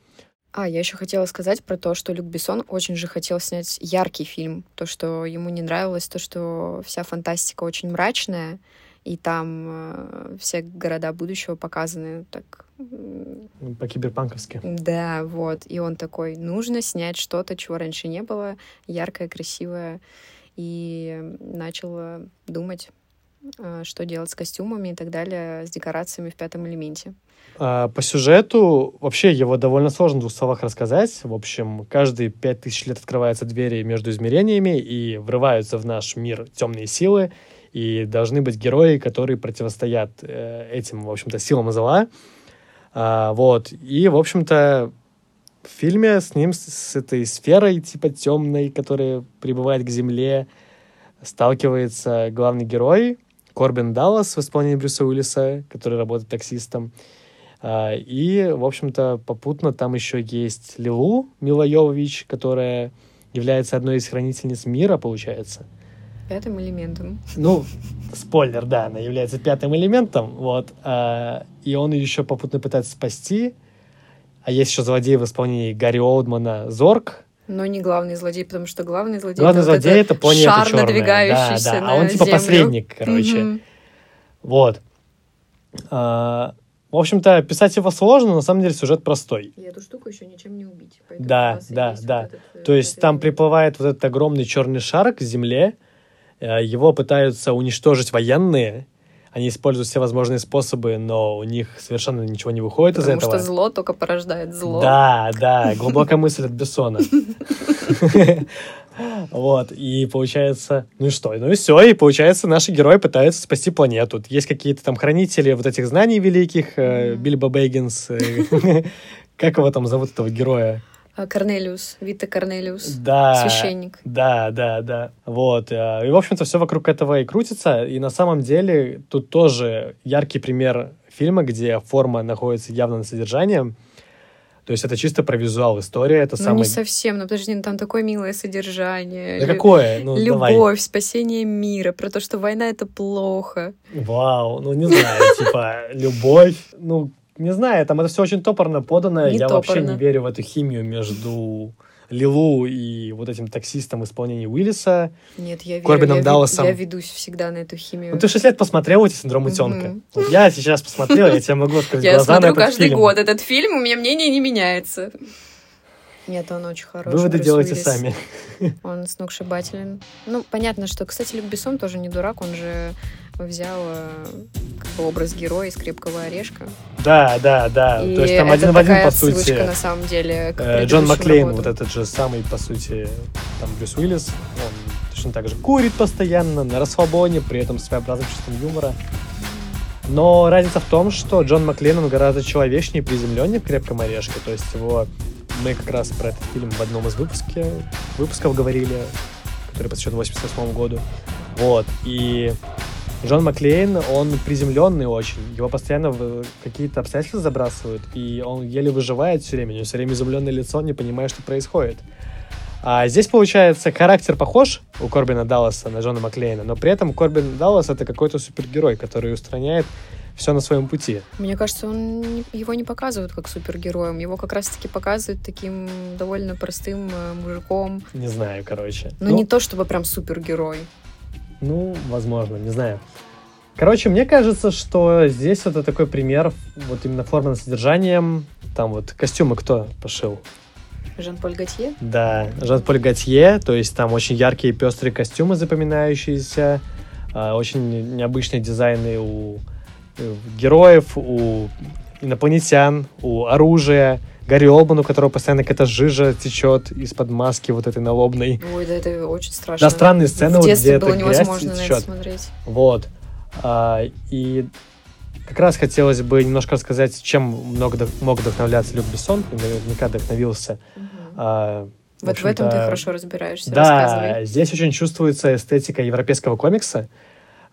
А, я еще хотела сказать про то, что Люк Бессон очень же хотел снять яркий фильм. То, что ему не нравилось, то, что вся фантастика очень мрачная, и там э, все города будущего показаны так... По-киберпанковски. Да, вот. И он такой, нужно снять что-то, чего раньше не было, яркое, красивое. И начал думать, э, что делать с костюмами и так далее, с декорациями в пятом элементе. А, По сюжету вообще его довольно сложно в двух словах рассказать. В общем, каждые пять тысяч лет открываются двери между измерениями и врываются в наш мир темные силы. И должны быть герои, которые противостоят э, этим, в общем-то, силам зла. А, вот. И, в общем-то, в фильме с ним, с, этой сферой, типа темной, которая прибывает к Земле, сталкивается главный герой Корбин Даллас в исполнении Брюса Уиллиса, который работает таксистом. А, И, в общем-то, попутно там еще есть Лилу Мила Йовович, которая является одной из хранительниц мира, получается. Пятым элементом. Ну, спойлер, да, она является пятым элементом, вот. а, И он ее еще попутно пытается спасти. А есть еще злодей в исполнении Гарри Олдмана Зорг. Но не главный злодей, потому что главный злодей Главный это злодей это пони шар, черная. надвигающийся да, да. на А он типа землю. посредник, короче. Мгм. Вот. А, В общем-то, писать его сложно, но на самом деле сюжет простой. И эту штуку еще ничем не убить. Да, да, да. вот этот, э, То есть там элемент. приплывает вот этот огромный черный шар к Земле, э, его пытаются уничтожить военные, они используют все возможные способы, но у них совершенно ничего не выходит Потому из этого. что зло только порождает зло. Да, да, глубокая мысль от Бессона. Вот, и получается, ну и что? Ну и все, и получается, наши герои пытаются спасти планету. Есть какие-то там хранители вот этих знаний великих, э. Бильбо Бэггинс, э, как его там зовут, этого героя? А, Корнелиус, Вита Корнелиус, Да, священник. Да, да, да. Вот. э, И, в общем-то, все вокруг этого и крутится. И на самом деле тут тоже яркий пример фильма, где форма находится явно на содержании. То есть это чисто про визуал история. Это Ну, самый... не совсем, но подожди, ну, там такое милое содержание. Да Лю- какое? Ну, давай. Любовь, спасение мира, про то, что война — это плохо. Вау, ну не знаю, типа, любовь. Ну, не знаю, там это все очень топорно подано. Я вообще не верю в эту химию между Лилу и вот этим таксистом в исполнении Уиллиса. Нет, я верю, Корбином я, Далласом. я ведусь всегда на эту химию. Ну, ты 6 лет посмотрел эти синдром утенка. Вот я сейчас посмотрел, я тебе могу открыть Я глаза на смотрю этот каждый фильм. год этот фильм, у меня мнение не меняется. Нет, он очень хороший. Выводы Брюс делайте Уиллис. сами. Он сногсшибателен. Ну, понятно, что, кстати, Люк Бессон тоже не дурак, он же взял э, как бы образ героя из «Крепкого орешка». Да, да, да. И То есть там один в один, по сути, отсылочка, на самом деле, э, Джон Маклейн, работам. вот этот же самый, по сути, там, Брюс Уиллис, он точно так же курит постоянно, на расслабоне, при этом своеобразным чувством юмора. Но разница в том, что Джон Маклейн, он гораздо человечнее и приземленнее в «Крепком орешке», то есть его... Мы как раз про этот фильм в одном из выпуски, выпусков говорили, который посвящен 88 году. Вот, и Джон Маклейн, он приземленный очень. Его постоянно в какие-то обстоятельства забрасывают, и он еле выживает все время. У него все время изумленное лицо, не понимая, что происходит. А здесь, получается, характер похож у Корбина Далласа на Джона Маклейна, но при этом Корбин Даллас — это какой-то супергерой, который устраняет все на своем пути. Мне кажется, он его не показывают как супергероем. Его как раз-таки показывают таким довольно простым э, мужиком. Не знаю, короче. Ну, не то чтобы прям супергерой. Ну, возможно, не знаю. Короче, мне кажется, что здесь вот это такой пример вот именно формы над содержанием. Там вот костюмы кто пошил? Жан-Поль Готье? Да, Жан-Поль Готье, то есть там очень яркие пестрые костюмы запоминающиеся, а, очень необычные дизайны у героев, у инопланетян, у оружия, Гарри Олман, у которого постоянно какая-то жижа течет из-под маски вот этой налобной. Ой, да это очень страшно. Да, странные сцены, В вот, где было эта грязь невозможно это течет. смотреть. Вот. А, и как раз хотелось бы немножко рассказать, чем много мог вдохновляться Люк Бессон, и наверняка вдохновился. Мгм. А, Вот в этом ты хорошо разбираешься, Да, здесь очень чувствуется эстетика европейского комикса.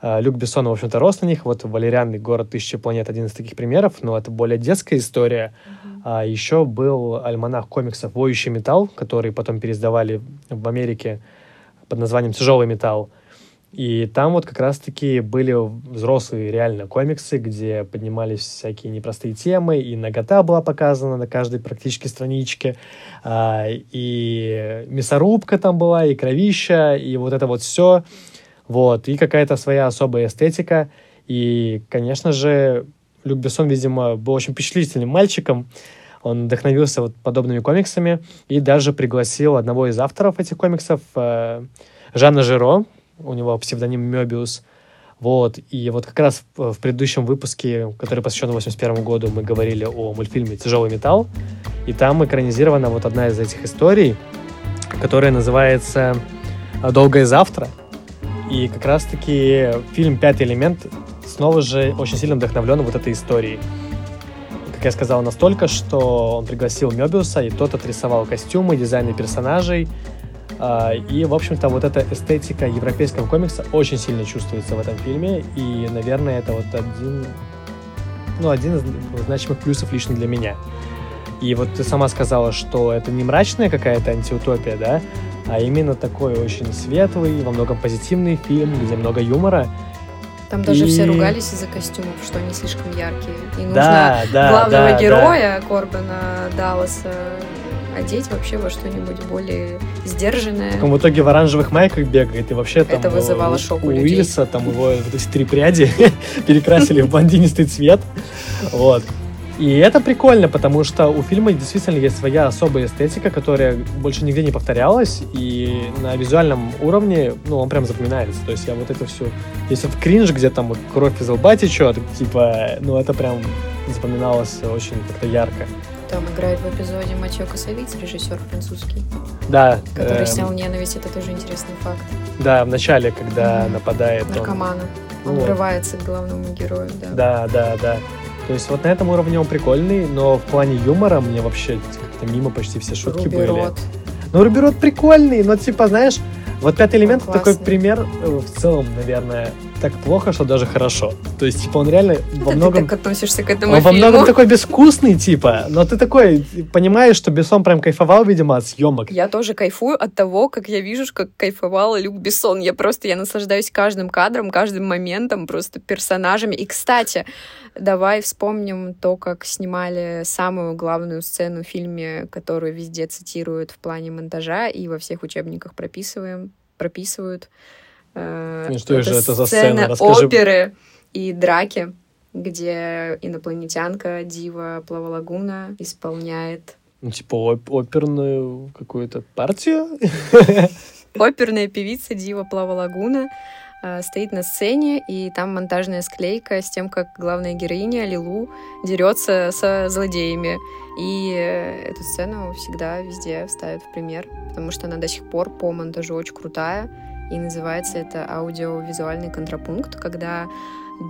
А, Люк Бессон, в общем-то, рос на них. Вот «Валериан и город тысячи планет» один из таких примеров, но это более детская история. А еще был альманах комиксов «Воющий металл», который потом переиздавали в Америке под названием «Тяжелый металл». И там вот как раз-таки были взрослые реально комиксы, где поднимались всякие непростые темы, и нагота была показана на каждой практически страничке, а, и мясорубка там была, и кровища, и вот это вот все. Вот, и какая-то своя особая эстетика. И, конечно же, Люк Бессон, видимо, был очень впечатлительным мальчиком. Он вдохновился вот подобными комиксами и даже пригласил одного из авторов этих комиксов, э, Жанна Жиро, у него псевдоним Мёбиус. Вот, и вот как раз в, в предыдущем выпуске, который посвящен 81 году, мы говорили о мультфильме «Тяжелый металл», и там экранизирована вот одна из этих историй, которая называется «Долгое завтра». И как раз-таки фильм «Пятый элемент» снова же очень сильно вдохновлен вот этой историей. Как я сказал, настолько, что он пригласил Мёбиуса, и тот отрисовал костюмы, дизайны персонажей. А, И, в общем-то, вот эта эстетика европейского комикса очень сильно чувствуется в этом фильме. И, наверное, это вот один, ну, один из значимых плюсов лично для меня. И вот ты сама сказала, что это не мрачная какая-то антиутопия, да, а именно такой очень светлый, во многом позитивный фильм, где много юмора. Там даже И- все ругались из-за костюмов, что они слишком яркие. И нужно да, да, главного да, да. героя Корбана Далласа одеть вообще во что-нибудь более сдержанное. Он в итоге в оранжевых майках бегает, и вообще там Это вызывало у- шок у у людей. Уиллиса, там его вот эти три пряди перекрасили в блондинистый цвет. Вот. И это прикольно, потому что у фильма действительно есть своя особая эстетика, которая больше нигде не повторялась, и на визуальном уровне, ну, он прям запоминается. То есть я вот это все... Есть этот кринж, где там вот кровь из лба течет, типа, ну, это прям запоминалось очень как-то ярко. Там играет в эпизоде Матьё Косовиц, режиссер французский, Да, который эм, снял «Ненависть». Это тоже интересный факт. да, в начале, когда Мгм. нападает он Наркомана. Он Вот. врывается к главному герою, да. Да, да, да. То есть вот на этом уровне он прикольный, но в плане юмора мне вообще как-то мимо почти все шутки Руби были. Рот. Ну, Руби Рот прикольный, но типа, знаешь, вот пятый элемент Он такой классный. пример э, в целом, наверное, так плохо, что даже хорошо. То есть, типа, он реально во Это многом... ты так относишься к этому Он во фильму? многом такой безвкусный, типа, но ты такой понимаешь, что Бессон прям кайфовал, видимо, от съемок. Я тоже кайфую от того, как я вижу, как кайфовал Люк Бессон. Я просто, я наслаждаюсь каждым кадром, каждым моментом, просто персонажами. И, кстати, давай вспомним то, как снимали самую главную сцену в фильме, которую везде цитируют в плане монтажа и во всех учебниках прописываем, прописывают. Э, И что же это за сцена? Расскажи. оперы и драки, где инопланетянка Дива Плавалагуна исполняет Ну, типа, оп- оперную какую-то партию. Оперная певица Дива Плава Лагуна э, стоит на сцене, и там монтажная склейка с тем, как главная героиня Лилу дерется со злодеями. И э, эту сцену всегда везде ставят в пример, потому что она до сих пор по монтажу очень крутая. И называется это аудиовизуальный контрапункт, когда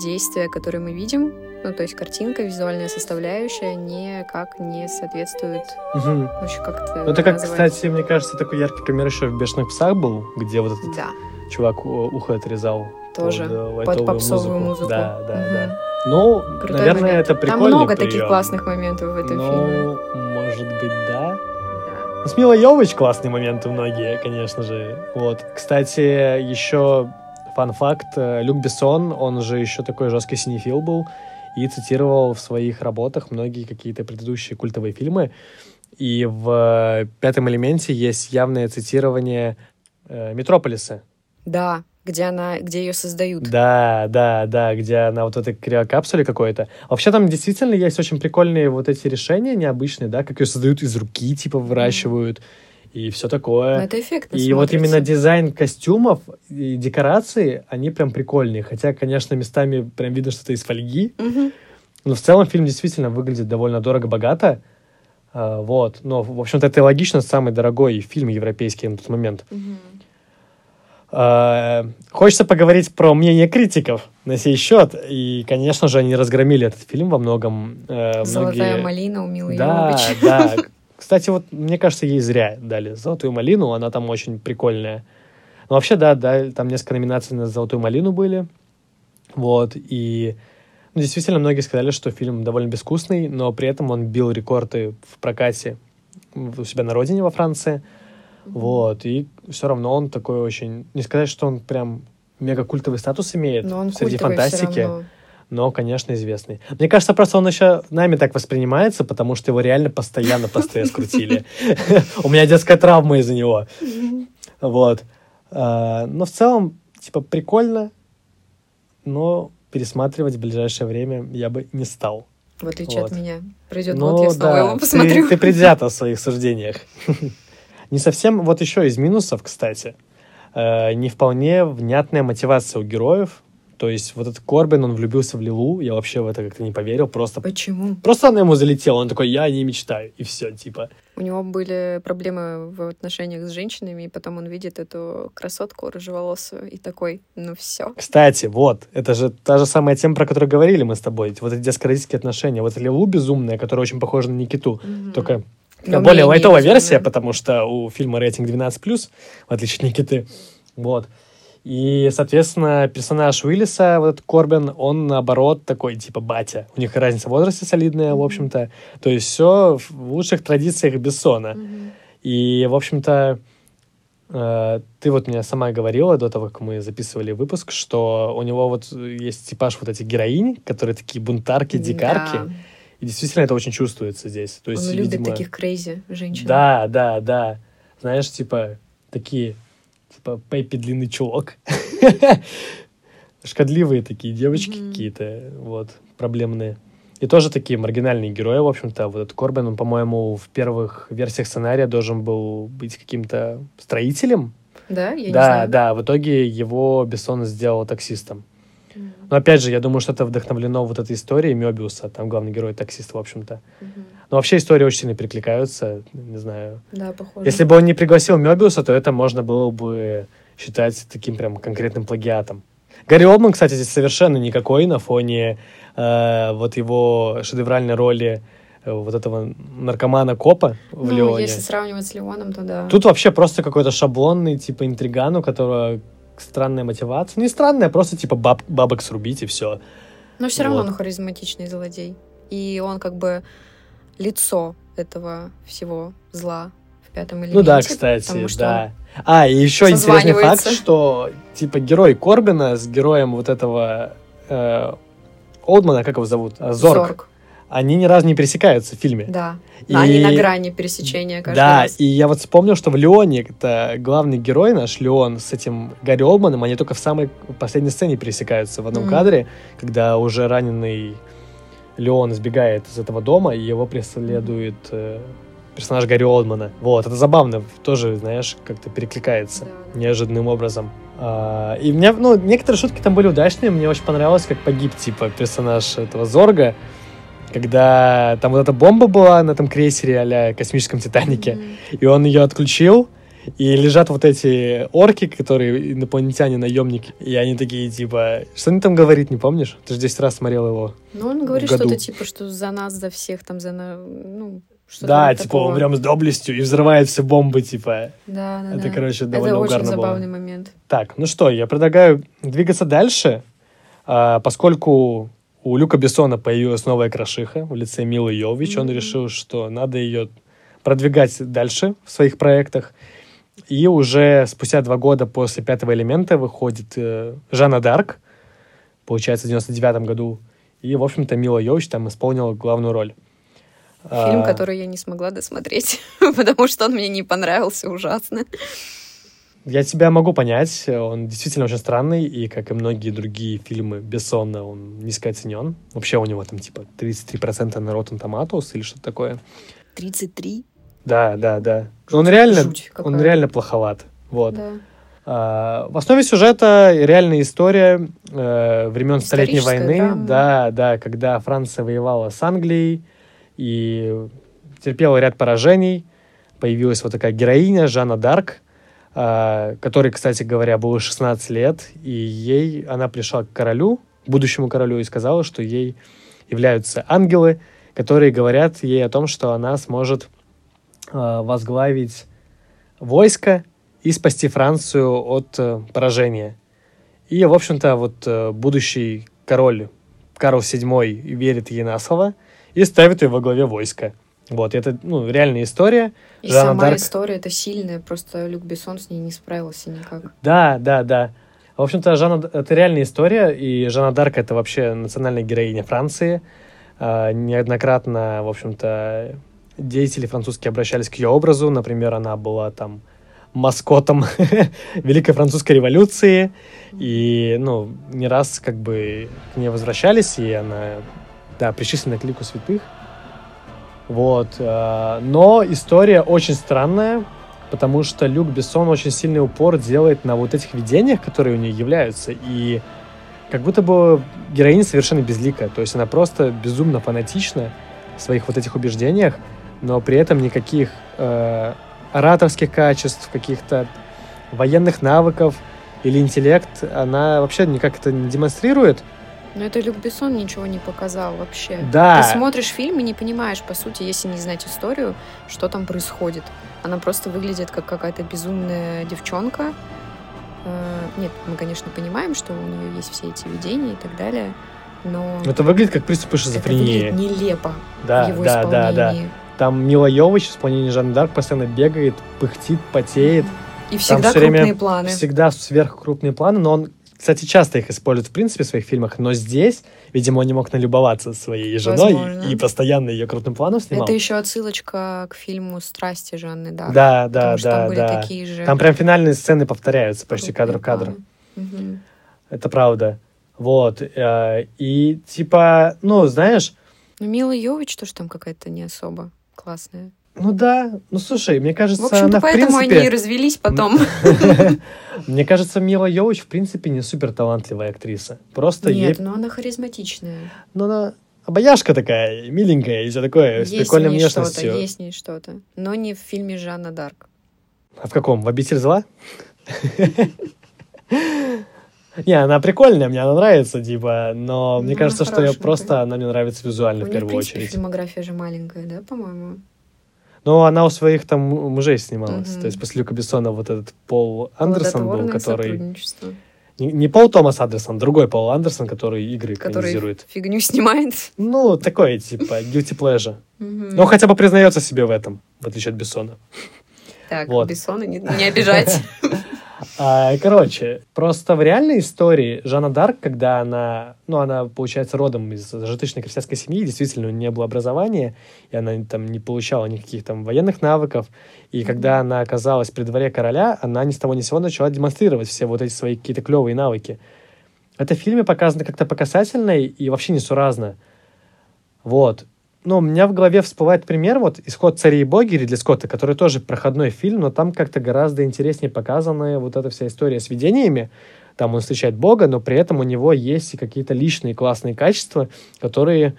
действия, которые мы видим, ну, то есть картинка, визуальная составляющая, никак не соответствует Мгм. вообще как это Ну, это как, называется? кстати, мне кажется, такой яркий пример еще в «Бешеных псах» был, где вот этот Да, чувак у- ухо отрезал. тоже. под, э, под попсовую музыку. Да, да, Мгм. да. Ну, Крутой наверное, момент. это Там прикольный много таких прием. классных моментов в этом ну, фильме. может быть, да. Да. Ну, с Милой Йович классные моменты многие, конечно же. Вот. Кстати, еще фан-факт. э, Люк Бессон, он же еще такой жесткий синефил был и цитировал в своих работах многие какие-то предыдущие культовые фильмы. И в э, «Пятом элементе» есть явное цитирование э, «Метрополиса». Да, где она, где ее создают. Да, да, да, где она вот в этой криокапсуле какой-то. Вообще там действительно есть очень прикольные вот эти решения необычные, да, как ее создают из руки, типа выращивают и все Но такое. это эффектно И вот смотрится. именно дизайн костюмов и декорации, они прям прикольные. Хотя, конечно, местами прям видно, что это из фольги. Мгм. Но в целом фильм действительно выглядит довольно дорого-богато. А, вот. Но, в общем-то, это логично, самый дорогой фильм европейский на тот момент. А, Хочется поговорить про мнение критиков на сей счет. И, конечно же, они разгромили этот фильм во многом. Э, Золотая многие- малина у Милы Да, да. Кстати, вот мне кажется, ей зря дали золотую малину, она там очень прикольная. Ну, вообще, да, да, там несколько номинаций на золотую малину были. Вот, и ну, действительно многие сказали, что фильм довольно безвкусный, но при этом он бил рекорды в прокате у себя на родине во Франции. Вот, и все равно он такой очень... Не сказать, что он прям мега культовый статус имеет Но он среди фантастики но, конечно, известный. Мне кажется, просто он еще нами так воспринимается, потому что его реально постоянно по СТС крутили. У меня детская травма из-за него. Вот. А, Но в целом, типа, прикольно, но пересматривать в ближайшее время я бы не стал. В отличие от Вот. меня. Пройдет Ну год, я снова да, его ты- посмотрю. Ты предвзята в своих суждениях. Не совсем, вот еще из минусов, кстати, э, не вполне внятная мотивация у героев. То есть вот этот Корбин, он влюбился в Лилу, я вообще в это как-то не поверил, просто Почему? Просто она ему залетела, он такой, я о ней мечтаю, и все, типа. У него были проблемы в отношениях с женщинами, и потом он видит эту красотку рыжеволосую и такой, ну все. Кстати, вот, это же та же самая тема, про которую говорили мы с тобой, вот эти детско-родительские отношения. Вот Лилу безумная, которая очень похожа на Никиту, только Но более лайтовая версия, потому что у фильма рейтинг 12+, в отличие от Никиты. Вот. И, соответственно, персонаж Уиллиса, вот этот Корбин, он, наоборот, такой, типа, батя. У них разница в возрасте солидная, в общем-то. То есть все в лучших традициях Бессона. И, в общем-то, э, ты вот мне сама говорила до того, как мы записывали выпуск, что у него вот есть типаж вот этих героинь, которые такие бунтарки, дикарки. Да. И действительно это очень чувствуется здесь. То есть, Он любит видимо, таких крейзи женщин. Да, да, да. Знаешь, типа, такие, типа, Пеппи длинный чулок. Шкодливые такие девочки Мгм. какие-то, вот, проблемные. И тоже такие маргинальные герои, в общем-то. Вот этот Корбин, он, по-моему, в первых версиях сценария должен был быть каким-то строителем. Да, я не да, знаю. да, в итоге его Бессон сделал таксистом. Но опять же, я думаю, что это вдохновлено вот этой историей Мёбиуса, там главный герой таксист, в общем-то. Мгм. Но вообще истории очень сильно перекликаются, не знаю. Да, похоже. Если бы он не пригласил Мёбиуса, то это можно было бы считать таким прям конкретным плагиатом. Гарри Олдман, кстати, здесь совершенно никакой на фоне э, вот его шедевральной роли э, вот этого наркомана-копа в ну, Леоне. если сравнивать с Леоном, то да. Тут вообще просто какой-то шаблонный, типа, интриган, у которого странная мотивация. Не странная, просто, типа, баб, бабок срубить и все. Но все равно Вот. он харизматичный злодей. И он как бы лицо этого всего зла в пятом элементе. Ну да, кстати, потому что да. А, и еще интересный факт, что типа герой Корбина с героем вот этого э, Олдмана, как его зовут? А, Зорг. Зорг. Они ни разу не пересекаются в фильме. Да. И- Они на грани пересечения каждый Да, раз. и я вот вспомнил, что в Леоне, это главный герой наш, Леон, с этим Гарри Олдманом, они только в самой последней сцене пересекаются в одном Мгм. кадре, когда уже раненый Леон сбегает из этого дома, и его преследует э, персонаж Гарри Олдмана. Вот, это забавно, тоже, знаешь, как-то перекликается Да, да. неожиданным образом. А, и мне, ну, некоторые шутки там были удачные, мне очень понравилось, как погиб, типа, персонаж этого Зорга, когда там вот эта бомба была на этом крейсере а космическом Титанике, Мгм. и он ее отключил, и лежат вот эти орки, которые инопланетяне, наемники, и они такие, типа, что они там говорит, не помнишь? Ты же 10 раз смотрел его. Ну, он говорит что-то типа, что за нас, за всех, там, за... на- Ну, что-то да, типа, такого. умрем с доблестью, и взрывает все бомбы, типа. Да, да, Это, да. короче, Это довольно очень угарно было. забавный момент. Так, ну что, я предлагаю двигаться дальше, а, поскольку у Люка Бессона появилась новая крошиха в лице Милы Йович, он Мгм. решил, что надо ее продвигать дальше в своих проектах. И уже спустя два года после «Пятого элемента» выходит э, Жанна Дарк, получается, в 99 году. И, в общем-то, Мила Йович там исполнила главную роль. Фильм, А, который я не смогла досмотреть, потому что он мне не понравился ужасно. Я тебя могу понять, он действительно очень странный, и, как и многие другие фильмы Бессона, он низко оценен. Вообще у него там типа 33% на Rotten Tomatoes или что-то такое. 33? Да, да, да. Он реально, Жуть он реально плоховат. Вот. Да. А, в основе сюжета реальная история э, времен Столетней войны. Драма. Да, да, когда Франция воевала с Англией и терпела ряд поражений. Появилась вот такая героиня Жанна Дарк, которой, кстати говоря, было 16 лет, и ей она пришла к королю, будущему королю, и сказала, что ей являются ангелы, которые говорят ей о том, что она сможет э, возглавить войско и спасти Францию от э, поражения. И, в общем-то, вот э, будущий король Карл VII верит ей на слово и ставит ее во главе войска. Вот, это, ну, реальная история. И Жанна сама Дарк- история это сильная, просто Люк Бессон с ней не справился никак. Да, да, да. В общем-то, Жанна, это реальная история, и Жанна Дарк это вообще национальная героиня Франции. А, неоднократно, в общем-то, деятели французские обращались к ее образу. Например, она была там маскотом Великой Французской революции. И, ну, не раз как бы к ней возвращались, и она, да, причислена к лику святых. Вот. а, Но история очень странная, потому что Люк Бессон очень сильный упор делает на вот этих видениях, которые у нее являются, и как будто бы героиня совершенно безликая, то есть она просто безумно фанатична в своих вот этих убеждениях, но при этом никаких э, ораторских качеств, каких-то военных навыков или интеллект она вообще никак это не демонстрирует. Но это Люк Бессон ничего не показал вообще. Да. Ты смотришь фильм и не понимаешь, по сути, если не знать историю, что там происходит. Она просто выглядит как какая-то безумная девчонка. Э, Нет, мы, конечно, понимаем, что у нее есть все эти видения и так далее, но Это выглядит как приступ это шизофрении. выглядит нелепо Да, в его да, да, да. исполнении. Там Мила Йович в исполнении Жанны Дарк постоянно бегает, пыхтит, потеет. И всегда время крупные планы. Всегда сверхкрупные планы, но он, кстати, часто их использует в принципе в своих фильмах, но здесь, видимо, он не мог налюбоваться своей женой Возможно. и постоянно ее крупным планом снимал. Это еще отсылочка к фильму «Страсти» Жанны Дарк. Да, да, потому что да, там были да. такие же Там прям финальные сцены повторяются почти кадр в кадр. Мгм. Это правда. Вот. э, И типа, ну, знаешь, Ну, Мила Йович тоже там какая-то не особо классная. Ну да, ну слушай, мне кажется, В общем-то, она в поэтому принципе... они и развелись потом. Мне кажется, Мила Йович, в принципе, не супер талантливая актриса. Просто. Нет, но она харизматичная. Ну, она обаяшка такая, миленькая и все такое, с прикольной в внешностью. есть в ней что-то. Но не в фильме Жанна Дарк. А в каком? В «Обитель зла»? Не, она прикольная, мне она нравится, типа, но Ну, мне она кажется, что я просто, она мне нравится визуально в в первую очередь. фильмография же маленькая, да, по-моему? Но она у своих там му- мужей снималась. Мгм. То есть после Люка Бессона вот этот Пол Андерсон был, который... Не, не Пол Томас Андерсон, другой Пол Андерсон, который игры Который экранизирует. фигню снимает. Ну, такой, типа, guilty pleasure. Мгм. Но хотя бы признается себе в этом, в отличие от Бессона. Так, вот. Бессона не, не обижать. А, короче, просто в реальной истории Жанна Дарк, когда она, ну, она, получается, родом из зажиточной крестьянской семьи, действительно, у нее не было образования, и она там не получала никаких там военных навыков, и когда она оказалась при дворе короля, она ни с того ни с сего начала демонстрировать все вот эти свои какие-то клевые навыки. Это в фильме показано как-то по касательной и вообще несуразно. Вот. Ну, у меня в голове всплывает пример, вот «Исход царей и боги» Ридли Скотта, который тоже проходной фильм, но там как-то гораздо интереснее показана вот эта вся история с видениями. Там он встречает Бога, но при этом у него есть и какие-то личные классные качества, которые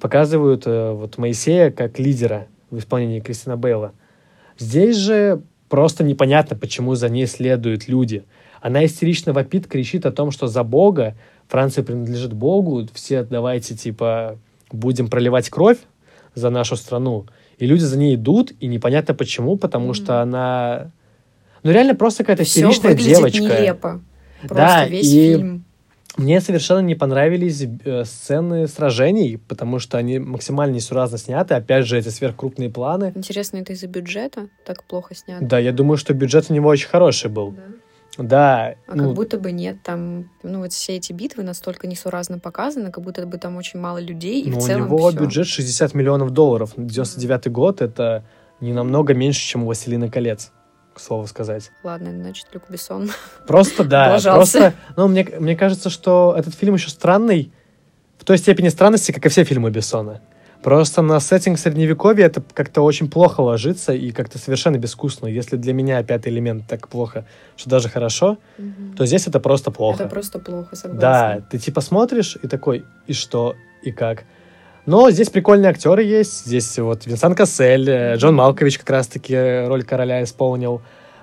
показывают э, вот Моисея как лидера в исполнении Кристина Бейла. Здесь же просто непонятно, почему за ней следуют люди. Она истерично вопит, кричит о том, что за Бога, Франция принадлежит Богу, все давайте, типа, будем проливать кровь за нашу страну. И люди за ней идут, и непонятно почему, потому Мгм. что она... Ну, реально просто какая-то Все истеричная девочка. нелепо. Просто Да, весь и- фильм. Мне совершенно не понравились э, сцены сражений, потому что они максимально несуразно сняты. Опять же, эти сверхкрупные планы. Интересно, это из-за бюджета так плохо снято? Да, я думаю, что бюджет у него очень хороший был. Да. Да, А ну, как будто бы нет, там, ну вот все эти битвы настолько несуразно показаны, как будто бы там очень мало людей, и ну, в у целом него всё. бюджет 60 миллионов долларов. 99 год — это не намного меньше, чем у «Властелина колец», к слову сказать. Ладно, значит, Люк Бессон. Просто, да, просто... Ну, мне, мне кажется, что этот фильм еще странный в той степени странности, как и все фильмы Бессона. Просто на сеттинг средневековья это как-то очень плохо ложится и как-то совершенно безвкусно. Если для меня пятый элемент так плохо, что даже хорошо, Мгм. то здесь это просто плохо. Это просто плохо, согласна. Да, ты типа смотришь и такой, и что, и как. Но здесь прикольные актеры есть. Здесь вот Винсан Кассель, э, Джон Малкович как раз-таки роль короля исполнил.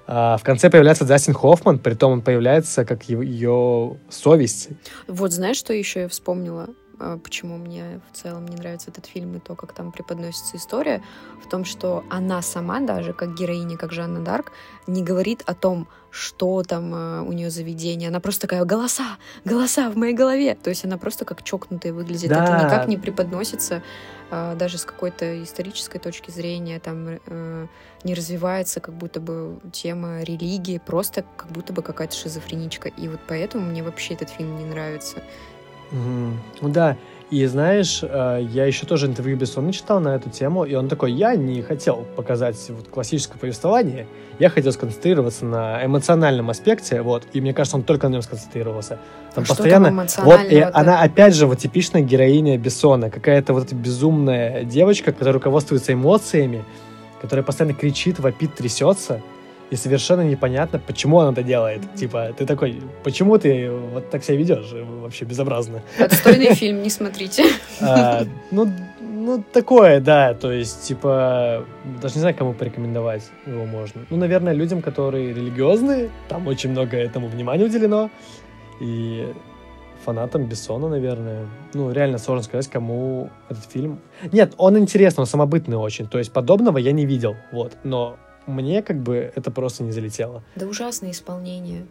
А в конце появляется Дастин Хоффман, притом он появляется как ее совесть. Вот знаешь, что еще я вспомнила? А, Почему мне в целом не нравится этот фильм и то, как там преподносится история, в том, что она сама даже, как героиня, как Жанна Дарк, не говорит о том, что там э, у нее за видение. Она просто такая голоса, голоса в моей голове. То есть она просто как чокнутая выглядит. Да. Это никак не преподносится а, даже с какой-то исторической точки зрения. Там э, не развивается как будто бы тема религии, просто как будто бы какая-то шизофреничка. И вот поэтому мне вообще этот фильм не нравится. Ну да, и знаешь, э, я еще тоже интервью Бессона читал на эту тему, и он такой, я не хотел показать вот классическое повествование, я хотел сконцентрироваться на эмоциональном аспекте, вот, и мне кажется, он только на нем сконцентрировался. Там А что там постоянно... Вот, и она опять же вот типичная героиня Бессона, какая-то вот эта безумная девочка, которая руководствуется эмоциями, которая постоянно кричит, вопит, трясется, и совершенно непонятно, почему она это делает. Типа, ты такой, почему ты вот так себя ведешь? Вообще безобразно. Отстойный фильм, не смотрите. А, ну, ну, такое, да, то есть, типа, даже не знаю, кому порекомендовать его можно. Ну, наверное, людям, которые религиозные, там очень много этому внимания уделено, и фанатам Бессона, наверное. Ну, реально сложно сказать, кому этот фильм... Нет, он интересный, он самобытный очень, то есть подобного я не видел, вот, но мне как бы это просто не залетело. Да ужасное исполнение.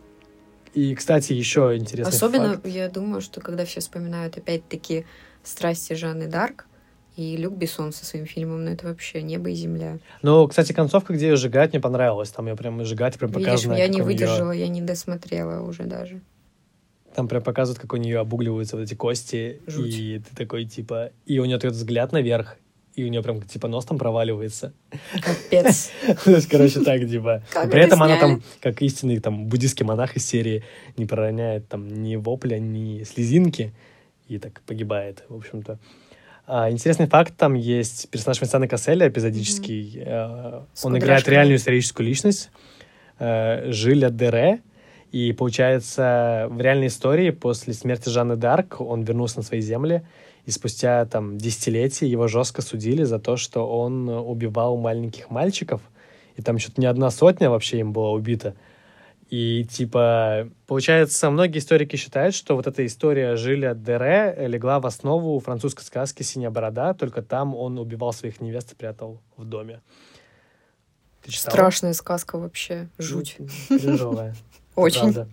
И, кстати, еще интересный Особенно, факт. я думаю, что когда все вспоминают опять-таки страсти Жанны Дарк и Люк Бессон со своим фильмом, ну это вообще небо и земля. Ну, кстати, концовка, где ее сжигать, мне понравилась. Там ее прям сжигать, прям Видишь, показано. я не выдержала, я не досмотрела уже даже. Там прям показывают, как у нее обугливаются вот эти кости. Жуть. И ты такой, типа... И у нее этот взгляд наверх. И у нее прям, типа, нос там проваливается. Капец. То есть, короче, так, типа... При это этом она там, как истинный там буддийский монах из серии, не пророняет там ни вопля, ни слезинки. И так погибает, в общем-то. А, интересный факт, там есть персонаж Винсана Касселя, эпизодический. э, он играет реальную историческую личность. э, Жиля Дере. И получается, в реальной истории после смерти Жанны Дарк он вернулся на свои земли, и спустя там десятилетия его жестко судили за то, что он убивал маленьких мальчиков, и там что-то не одна сотня вообще им была убита. И типа, получается, многие историки считают, что вот эта история Жиля Дере легла в основу французской сказки «Синяя борода», только там он убивал своих невест и прятал в доме. Ты читала? Страшная сказка вообще. Жуть. Ну, Кринжовая. Очень. Правда.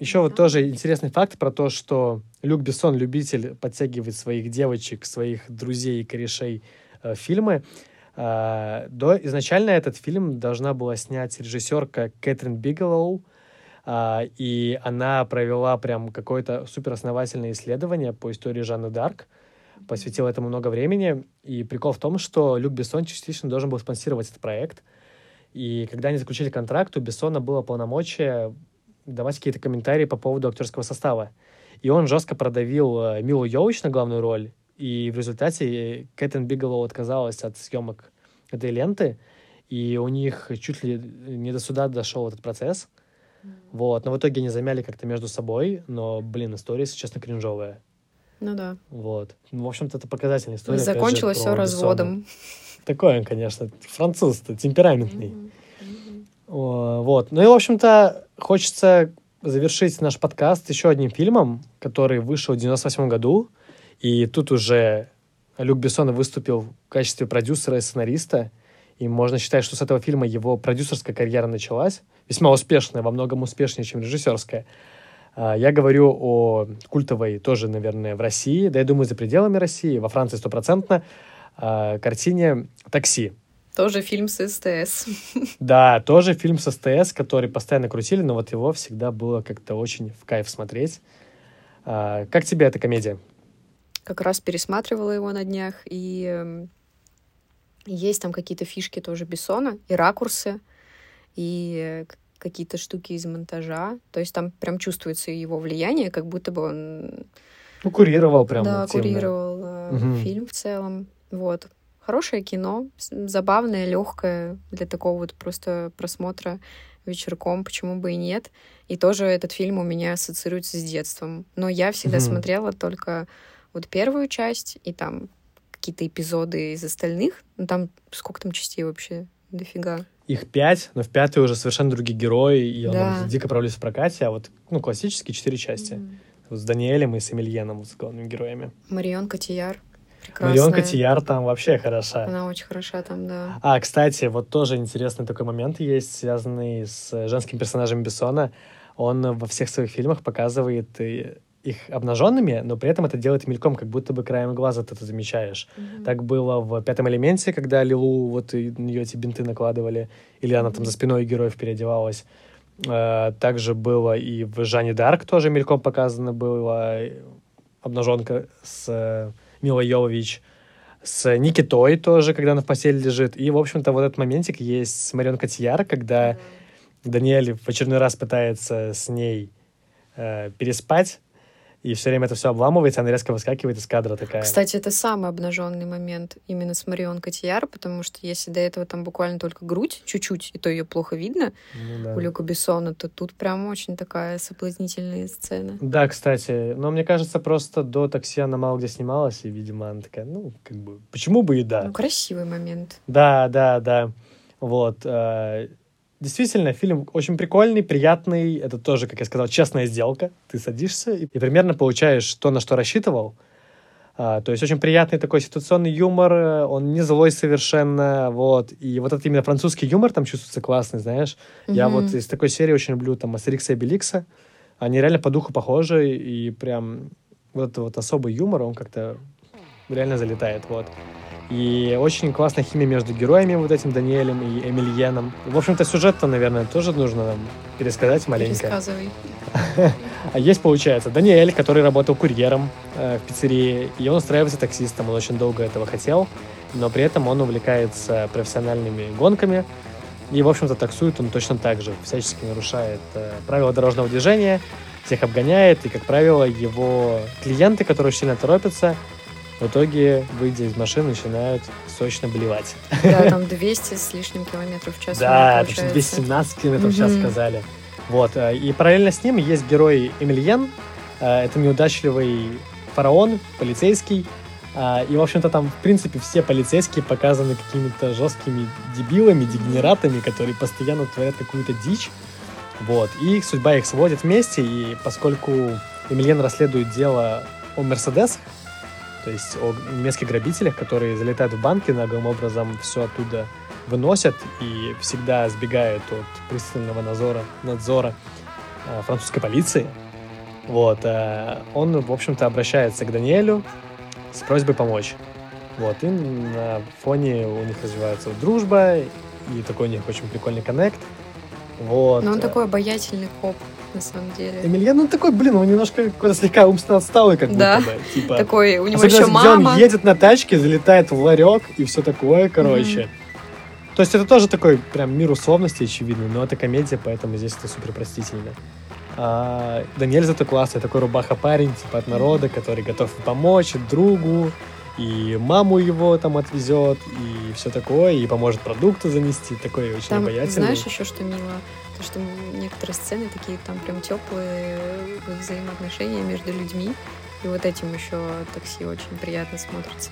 Еще вот тоже интересный факт про то, что Люк Бессон, любитель подтягивать своих девочек, своих друзей и корешей э, фильмы. Э, до, изначально этот фильм должна была снять режиссерка Кэтрин Бигелоу, а, и она провела прям какое-то суперосновательное исследование по истории Жанны Дарк, посвятила этому много времени. И прикол в том, что Люк Бессон частично должен был спонсировать этот проект. И когда они заключили контракт, у Бессона было полномочия давать какие-то комментарии по поводу актерского состава. И он жестко продавил э, Милу Йович на главную роль. И в результате Кэтрин Бигелоу отказалась от съемок этой ленты. И у них чуть ли не до суда дошел этот процесс. Вот. Но в итоге они замяли как-то между собой. Но, блин, история, если честно, кринжовая. Ну да. Вот. Ну, в общем-то, это показательная история. же, Закончилось про все разводом. Такой он, конечно, француз-то, темпераментный. О, Вот. Ну и, в общем-то, хочется завершить наш подкаст еще одним фильмом, который вышел в 98 году. И тут уже Люк Бессон выступил в качестве продюсера и сценариста. И можно считать, что с этого фильма его продюсерская карьера началась. Весьма успешная, во многом успешнее, чем режиссерская. А, Я говорю о культовой тоже, наверное, в России, да я думаю, за пределами России, во Франции стопроцентно, а, картине «Такси». Тоже фильм с СТС. Да, тоже фильм с СТС, который постоянно крутили, но вот его всегда было как-то очень в кайф смотреть. А, как тебе эта комедия? Как раз пересматривала его на днях, и эм, есть там какие-то фишки тоже Бессона, и ракурсы, и э, какие-то штуки из монтажа. То есть там прям чувствуется его влияние, как будто бы он Ну, курировал прям Да, активно. курировал Мгм. фильм в целом. Вот. Хорошее кино, забавное, легкое для такого вот просто просмотра вечерком, почему бы и нет. И тоже этот фильм у меня ассоциируется с детством. Но я всегда Мгм. смотрела только вот первую часть и там какие-то эпизоды из остальных. Ну там сколько там частей вообще? Дофига. Их пять, но в пятой уже совершенно другие герои, и он Да. там дико провалился в прокате, а вот, ну, классические четыре части. М. Вот с Даниэлем и с Эмильеном, вот с главными героями. Марион Котияр. Прекрасная. Марион Котияр там вообще хороша. Она очень хороша там, да. А, кстати, вот тоже интересный такой момент есть, связанный с женским персонажем Бессона. Он во всех своих фильмах показывает э, их обнаженными, но при этом это делает мельком, как будто бы краем глаза ты это замечаешь. Мгм. Так было в «Пятом элементе», когда Лилу, вот нее эти бинты накладывали, или она там за спиной героев переодевалась. Э, Также было и в «Жанне Дарк» тоже мельком показано было э, обнаженка с Милой Йовович. С Никитой тоже, когда она в постели лежит. И, в общем-то, вот этот моментик есть с Марион Котияр, когда Даниэль в очередной раз пытается с ней э, переспать, и все время это все обламывается, она резко выскакивает из кадра такая. Кстати, это самый обнаженный момент именно с Марион Котияр, потому что если до этого там буквально только грудь, чуть-чуть, и то ее плохо видно Ну да. у Люка Бессона, то тут прям очень такая соблазнительная сцена. Да, кстати, но мне кажется, просто до такси она мало где снималась, и, видимо, она такая, ну, как бы, почему бы и да. Ну, красивый момент. Да, да, да. Вот. э, Действительно, фильм очень прикольный, приятный. Это тоже, как я сказал, честная сделка. Ты садишься и, и примерно получаешь то, на что рассчитывал. А, то есть очень приятный такой ситуационный юмор, э, он не злой совершенно, вот. И вот этот именно французский юмор там чувствуется классный, знаешь. Я Мгм. вот из такой серии очень люблю там Астерикса и Беликса. Они реально по духу похожи, и прям вот этот вот особый юмор, он как-то реально залетает, вот. И очень классная химия между героями, вот этим Даниэлем и Эмильеном. В общем-то, сюжет-то, наверное, тоже нужно нам пересказать маленько. Пересказывай. А есть, получается, Даниэль, который работал курьером э, в пиццерии, и он устраивается таксистом. Он очень долго этого хотел, но при этом он увлекается профессиональными гонками. И, в общем-то, таксует он точно так же, всячески нарушает э, правила дорожного движения, всех обгоняет, и, как правило, его клиенты, которые очень сильно торопятся, в итоге, выйдя из машины, начинают срочно блевать. Да, там 200 с лишним километров в час. Да, меня это что, получается. 217 километров в час сказали. Вот, э, и параллельно с ним есть герой Эмильен. Э, Это неудачливый фараон, полицейский. А, И, в общем-то, там, в принципе, все полицейские показаны какими-то жесткими дебилами, дегенератами, которые постоянно творят какую-то дичь. Вот. И судьба их сводит вместе, и поскольку Эмильен расследует дело о Мерседесах, то есть о немецких грабителях, которые залетают в банки, наглым образом все оттуда выносят и всегда сбегают от пристального надзора, надзора э, французской полиции. Вот, э, он, в общем-то, обращается к Даниэлю с просьбой помочь. Вот, и на фоне у них развивается дружба, и такой у них очень прикольный коннект. Вот. Но он такой обаятельный коп, на самом деле. Эмильян, ну такой, блин, он немножко какой-то слегка умственно отсталый, как Да. будто бы. Типа, Такой, у него еще мама. он едет на тачке, залетает в ларек и все такое, короче. То есть это тоже такой прям мир условностей очевидный, но это комедия, поэтому здесь это супер простительно. А, Даниэль зато классный, такой рубаха-парень, типа от народа, который готов помочь другу, и маму его там отвезет, и все такое, и поможет продукты занести, такой очень Там, обаятельный. знаешь, еще что мило? То, что некоторые сцены такие там прям теплые взаимоотношения между людьми. И вот этим еще такси очень приятно смотрится.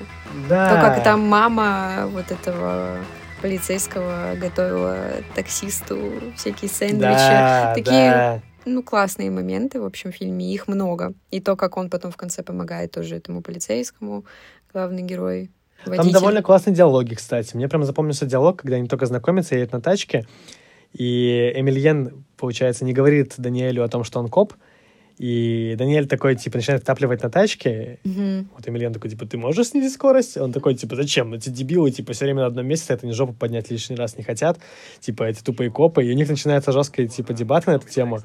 да. То, как там мама вот этого полицейского готовила таксисту всякие сэндвичи. да, такие да. Ну, классные моменты, в общем, в фильме. Их много. И то, как он потом в конце помогает тоже этому полицейскому, главный герой, водитель. Там довольно классные диалоги, кстати. Мне прям запомнился диалог, когда они только знакомятся, едут на тачке, и Эмильен, получается, не говорит Даниэлю о том, что он коп, и Даниэль такой, типа, начинает втапливать на тачке, Мгм. вот Эмильен такой, типа, ты можешь снизить скорость? Он такой, типа, зачем? Эти дебилы, типа, все время на одном месте, это не жопу поднять лишний раз не хотят, типа, эти тупые копы, и у них начинается жесткая, типа, дебат на эту тему.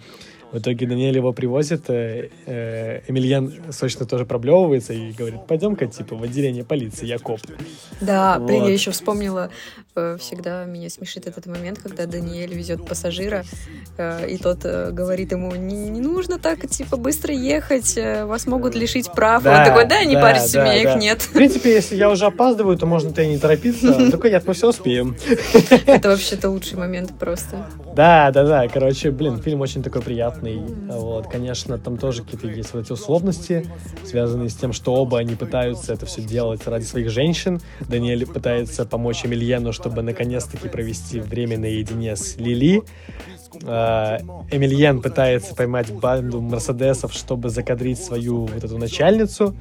В итоге Даниэль его привозит, э, э, Эмильен срочно тоже проблевывается и говорит, пойдем-ка, типа, в отделение полиции, я коп. Да, блин, Вот. я еще вспомнила э, всегда меня смешит этот момент, когда Даниэль везет пассажира, э, и тот э, говорит ему, не, не нужно так, типа, быстро ехать, вас могут лишить прав. Да, он такой, да, не да, парься, да, у меня да. их нет. В принципе, если я уже опаздываю, то можно-то и не торопиться. Только нет, мы все успеем. Это вообще-то лучший момент просто. Да, да, да. Короче, блин, фильм очень такой приятный. Вот, конечно, там тоже какие-то есть вот эти условности, связанные с тем, что оба они пытаются это все делать ради своих женщин. Даниэль пытается помочь Эмильену, чтобы наконец-таки провести время наедине с Лили. А, Эмильен пытается поймать банду Мерседесов, чтобы закадрить свою вот эту начальницу.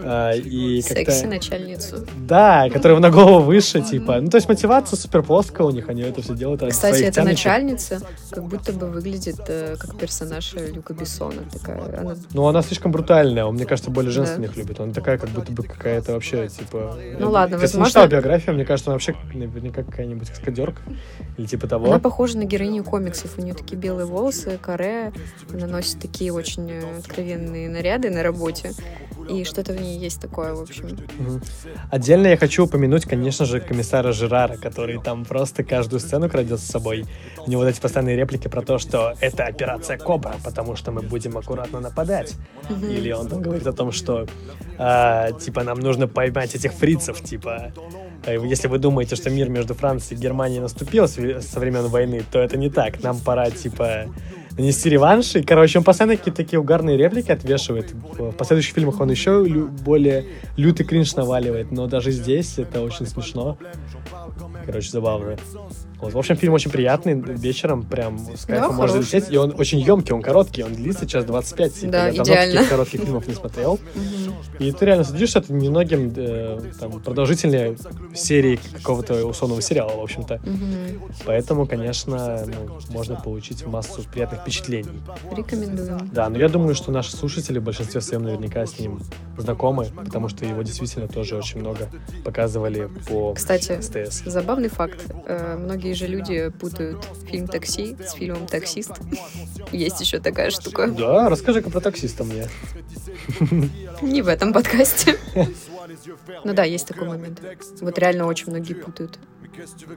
А, и Секси-начальницу. Да, которая на голову выше, типа. Ну, то есть мотивация супер плоская у них, они это все делают Кстати, эта начальница как будто бы выглядит э, как персонаж Люка Бессона. Такая, она... Ну, она слишком брутальная, он, мне кажется, более женственных да. любит. Она такая, как будто бы какая-то вообще, типа... Ну, ладно, Если возможно... не читал биографию, мне кажется, она вообще наверняка какая-нибудь каскадерка или типа того. Она похожа на героиню комиксов. У нее такие белые волосы, каре. Она носит такие очень э, откровенные наряды на работе. И что-то в ней есть такое, в общем. Угу. Отдельно я хочу упомянуть, конечно же, комиссара Жерара, который там просто каждую сцену крадет с собой. У него вот эти постоянные реплики про то, что это операция Кобра, потому что мы будем аккуратно нападать. Угу. Или он там говорит о том, что э, типа нам нужно поймать этих фрицев, типа э, если вы думаете, что мир между Францией и Германией наступил со времен войны, то это не так. Нам пора, типа, нанести реванш. И, короче, он постоянно какие-то такие угарные реплики отвешивает. В последующих фильмах он еще лю- более лютый кринж наваливает, но даже здесь это очень смешно. Короче, забавно. Вот, в общем, фильм очень приятный, вечером прям с кайфом да, можно лететь. И он очень емкий, он короткий, он длится час 25. Типа, да, я давно таких коротких фильмов не смотрел. И ты реально садишься, это немногим э, там, продолжительнее серии какого-то условного сериала, в общем-то. Поэтому, конечно, ну, можно получить массу приятных впечатлений. Рекомендую. Да, но я думаю, что наши слушатели в большинстве своем наверняка с ним знакомы, потому что его действительно тоже очень много показывали по Кстати, СТС. забавный факт. Э, многие же люди путают фильм «Такси» с фильмом «Таксист». Есть еще такая штука. Да, расскажи-ка про таксиста мне. Не в этом подкасте. Ну да, есть такой момент. Вот реально очень многие путают.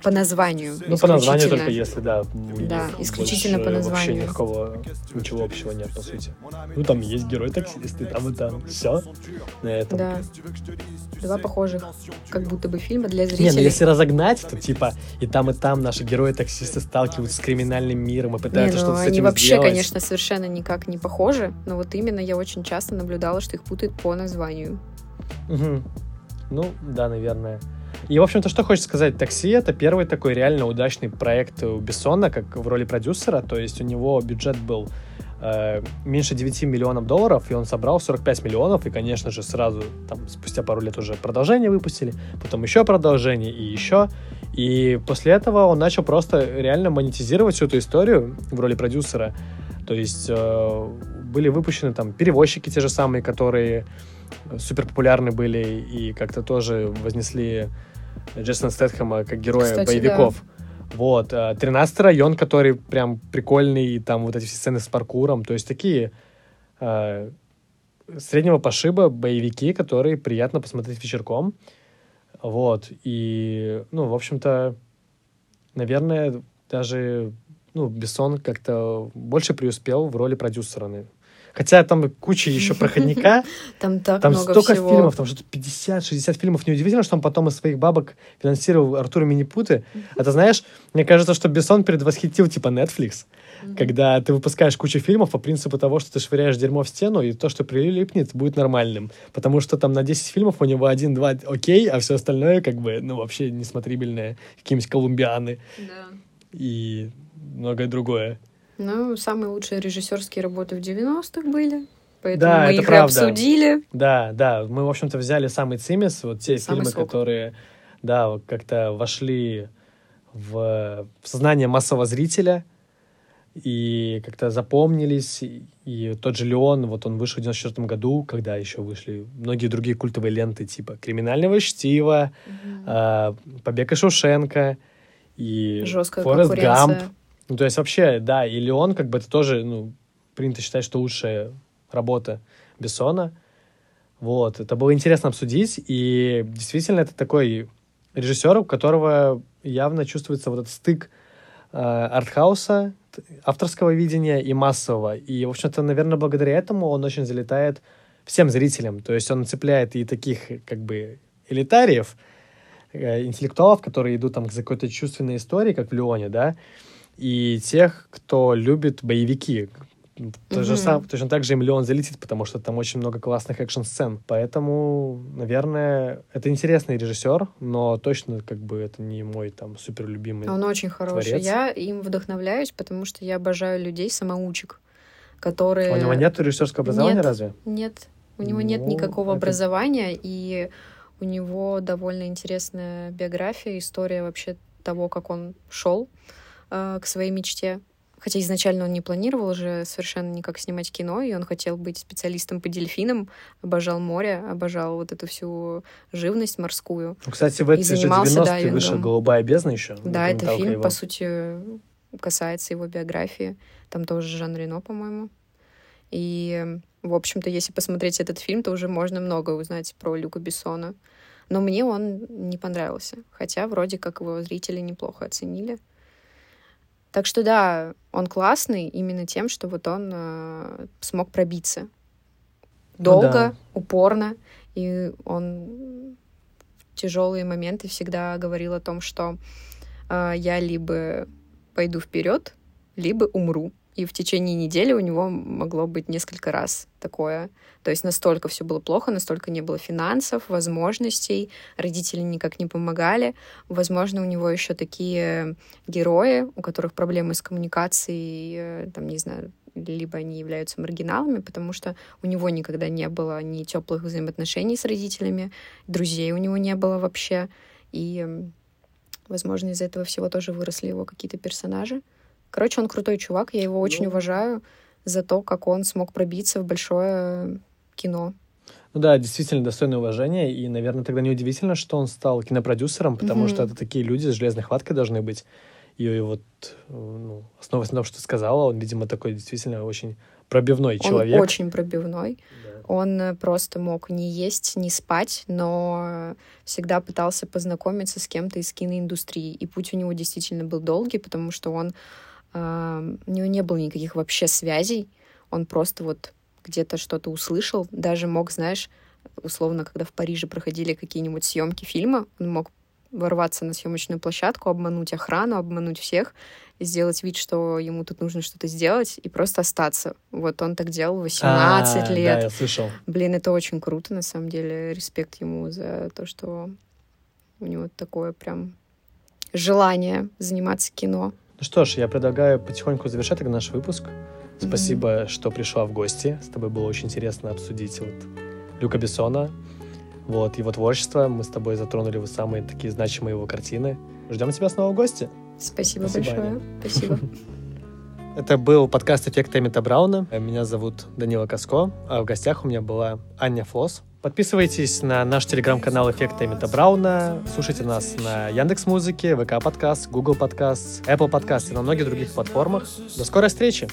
По названию. Ну, по названию только если, да. Да, исключительно по названию. Вообще никакого, ничего общего нет, по сути. Ну, там есть герой-таксист, и там, и там. Все на этом. Да. Два похожих, как будто бы фильма для зрителей. Не, ну если разогнать, то типа и там, и там наши герои-таксисты сталкиваются с криминальным миром и пытаются не, ну, что-то с этим они вообще, сделать. конечно, совершенно никак не похожи, но вот именно я очень часто наблюдала, что их путают по названию. Угу. Ну, да, наверное. И, в общем-то, что хочется сказать, «Такси» — это первый такой реально удачный проект у Бессона, как в роли продюсера, то есть у него бюджет был э, меньше 9 миллионов долларов, и он собрал 45 миллионов, и, конечно же, сразу, там, спустя пару лет уже продолжение выпустили, потом еще продолжение и еще, и после этого он начал просто реально монетизировать всю эту историю в роли продюсера, то есть э, были выпущены там перевозчики те же самые, которые супер популярны были и как-то тоже вознесли Джейсона Стэтхэма как героя Кстати, боевиков. Да. Вот, 13 район, который прям прикольный, и там вот эти все сцены с паркуром, то есть такие э, среднего пошиба боевики, которые приятно посмотреть вечерком. Вот, и, ну, в общем-то, наверное, даже, ну, Бессон как-то больше преуспел в роли продюсера, Хотя там куча еще проходника. Там так Там много столько всего. фильмов, там что-то 50-60 фильмов. Неудивительно, что он потом из своих бабок финансировал Артура Минипуты. Это, знаешь, мне кажется, что Бессон предвосхитил типа Netflix. Когда ты выпускаешь кучу фильмов по принципу того, что ты швыряешь дерьмо в стену, и то, что прилипнет, будет нормальным. Потому что там на 10 фильмов у него один-два окей, а все остальное как бы, ну, вообще несмотрибельное. Какие-нибудь колумбианы. Да. И многое другое. Ну, самые лучшие режиссерские работы в 90-х были. Поэтому да, мы их правда. обсудили. Да, да. Мы, в общем-то, взяли самый цимис, вот те самый фильмы, сок. которые, да, как-то вошли в, в сознание массового зрителя и как-то запомнились. И, тот же Леон, вот он вышел в 94 году, когда еще вышли многие другие культовые ленты, типа «Криминального чтива», mm-hmm. «Побег из Шушенко» и Жесткая «Форест Гамп». Ну, то есть вообще, да, и Леон, как бы это тоже, ну, принято считать, что лучшая работа Бессона. Вот, это было интересно обсудить, и действительно это такой режиссер, у которого явно чувствуется вот этот стык э, артхауса, авторского видения и массового. И, в общем-то, наверное, благодаря этому он очень залетает всем зрителям. То есть он цепляет и таких, как бы, элитариев, э, интеллектуалов, которые идут там за какой-то чувственной историей, как в Леоне, да, и тех, кто любит боевики, то же сам, точно так же и миллион залетит, потому что там очень много классных экшн-сцен. Поэтому, наверное, это интересный режиссер, но точно как бы это не мой там супер любимый Он очень хороший. творец. Я им вдохновляюсь, потому что я обожаю людей-самоучек, которые... У него нет режиссерского образования Нет. разве? Нет, у него нет Ну, никакого это- образования, и у него довольно интересная биография, история вообще того, как он шел э, к своей мечте. Хотя изначально он не планировал же совершенно никак снимать кино, и он хотел быть специалистом по дельфинам, обожал море, обожал вот эту всю живность морскую. Ну, кстати, в эти же занимался 90-е дайвингом. вышел «Голубая бездна» еще. Да, это фильм, его. по сути, касается его биографии. Там тоже Жан Рено, по-моему. И, в общем-то, если посмотреть этот фильм, то уже можно многое узнать про Люка Бессона. Но мне он не понравился. Хотя вроде как его зрители неплохо оценили. Так что да, он классный именно тем, что вот он э, смог пробиться. Ну Долго, да. упорно. И он в тяжелые моменты всегда говорил о том, что э, я либо пойду вперед, либо умру. И в течение недели у него могло быть несколько раз такое. То есть настолько все было плохо, настолько не было финансов, возможностей, родители никак не помогали. Возможно, у него еще такие герои, у которых проблемы с коммуникацией, э, там, не знаю, либо они являются маргиналами, потому что у него никогда не было ни теплых взаимоотношений с родителями, друзей у него не было вообще. И, возможно, из этого всего тоже выросли его какие-то персонажи. Короче, он крутой чувак, я его очень Ну. уважаю за то, как он смог пробиться в большое кино. Ну да, действительно достойное уважения, и, наверное, тогда неудивительно, что он стал кинопродюсером, потому Мгм. что это такие люди с железной хваткой должны быть. И вот, э, ну, основываясь на том, что ты сказала, он, видимо, такой действительно очень пробивной человек. Он очень пробивной. Да. Он э, просто мог не есть, не спать, но всегда пытался познакомиться с кем-то из киноиндустрии. И путь у него действительно был долгий, потому что он у него не было никаких вообще связей. Он просто вот где-то что-то услышал, даже мог, знаешь, условно, когда в Париже проходили какие-нибудь съемки фильма, он мог ворваться на съемочную площадку, обмануть охрану, обмануть всех, сделать вид, что ему тут нужно что-то сделать, и просто остаться. Вот он так делал 18 А, лет. Да, я слышал. Блин, это очень круто, на самом деле. Респект ему за то, что у него такое прям желание заниматься кино. Ну что ж, я предлагаю потихоньку завершать тогда наш выпуск. Спасибо, что пришла в гости. С тобой было очень интересно обсудить вот Люка Бессона, вот его творчество. Мы с тобой затронули вот самые такие значимые его картины. Ждем тебя снова в гости. Спасибо, Спасибо, большое. Аня. Спасибо. Это был подкаст «Эффект Эмита Брауна». Меня зовут Данила Каско, а в гостях у меня была Аня Флос. Подписывайтесь на наш телеграм-канал «Эффект Эмита Брауна». Слушайте нас на Яндекс Музыке, ВК Подкаст, Google Подкаст, Apple Подкаст и на многих других платформах. До скорой встречи!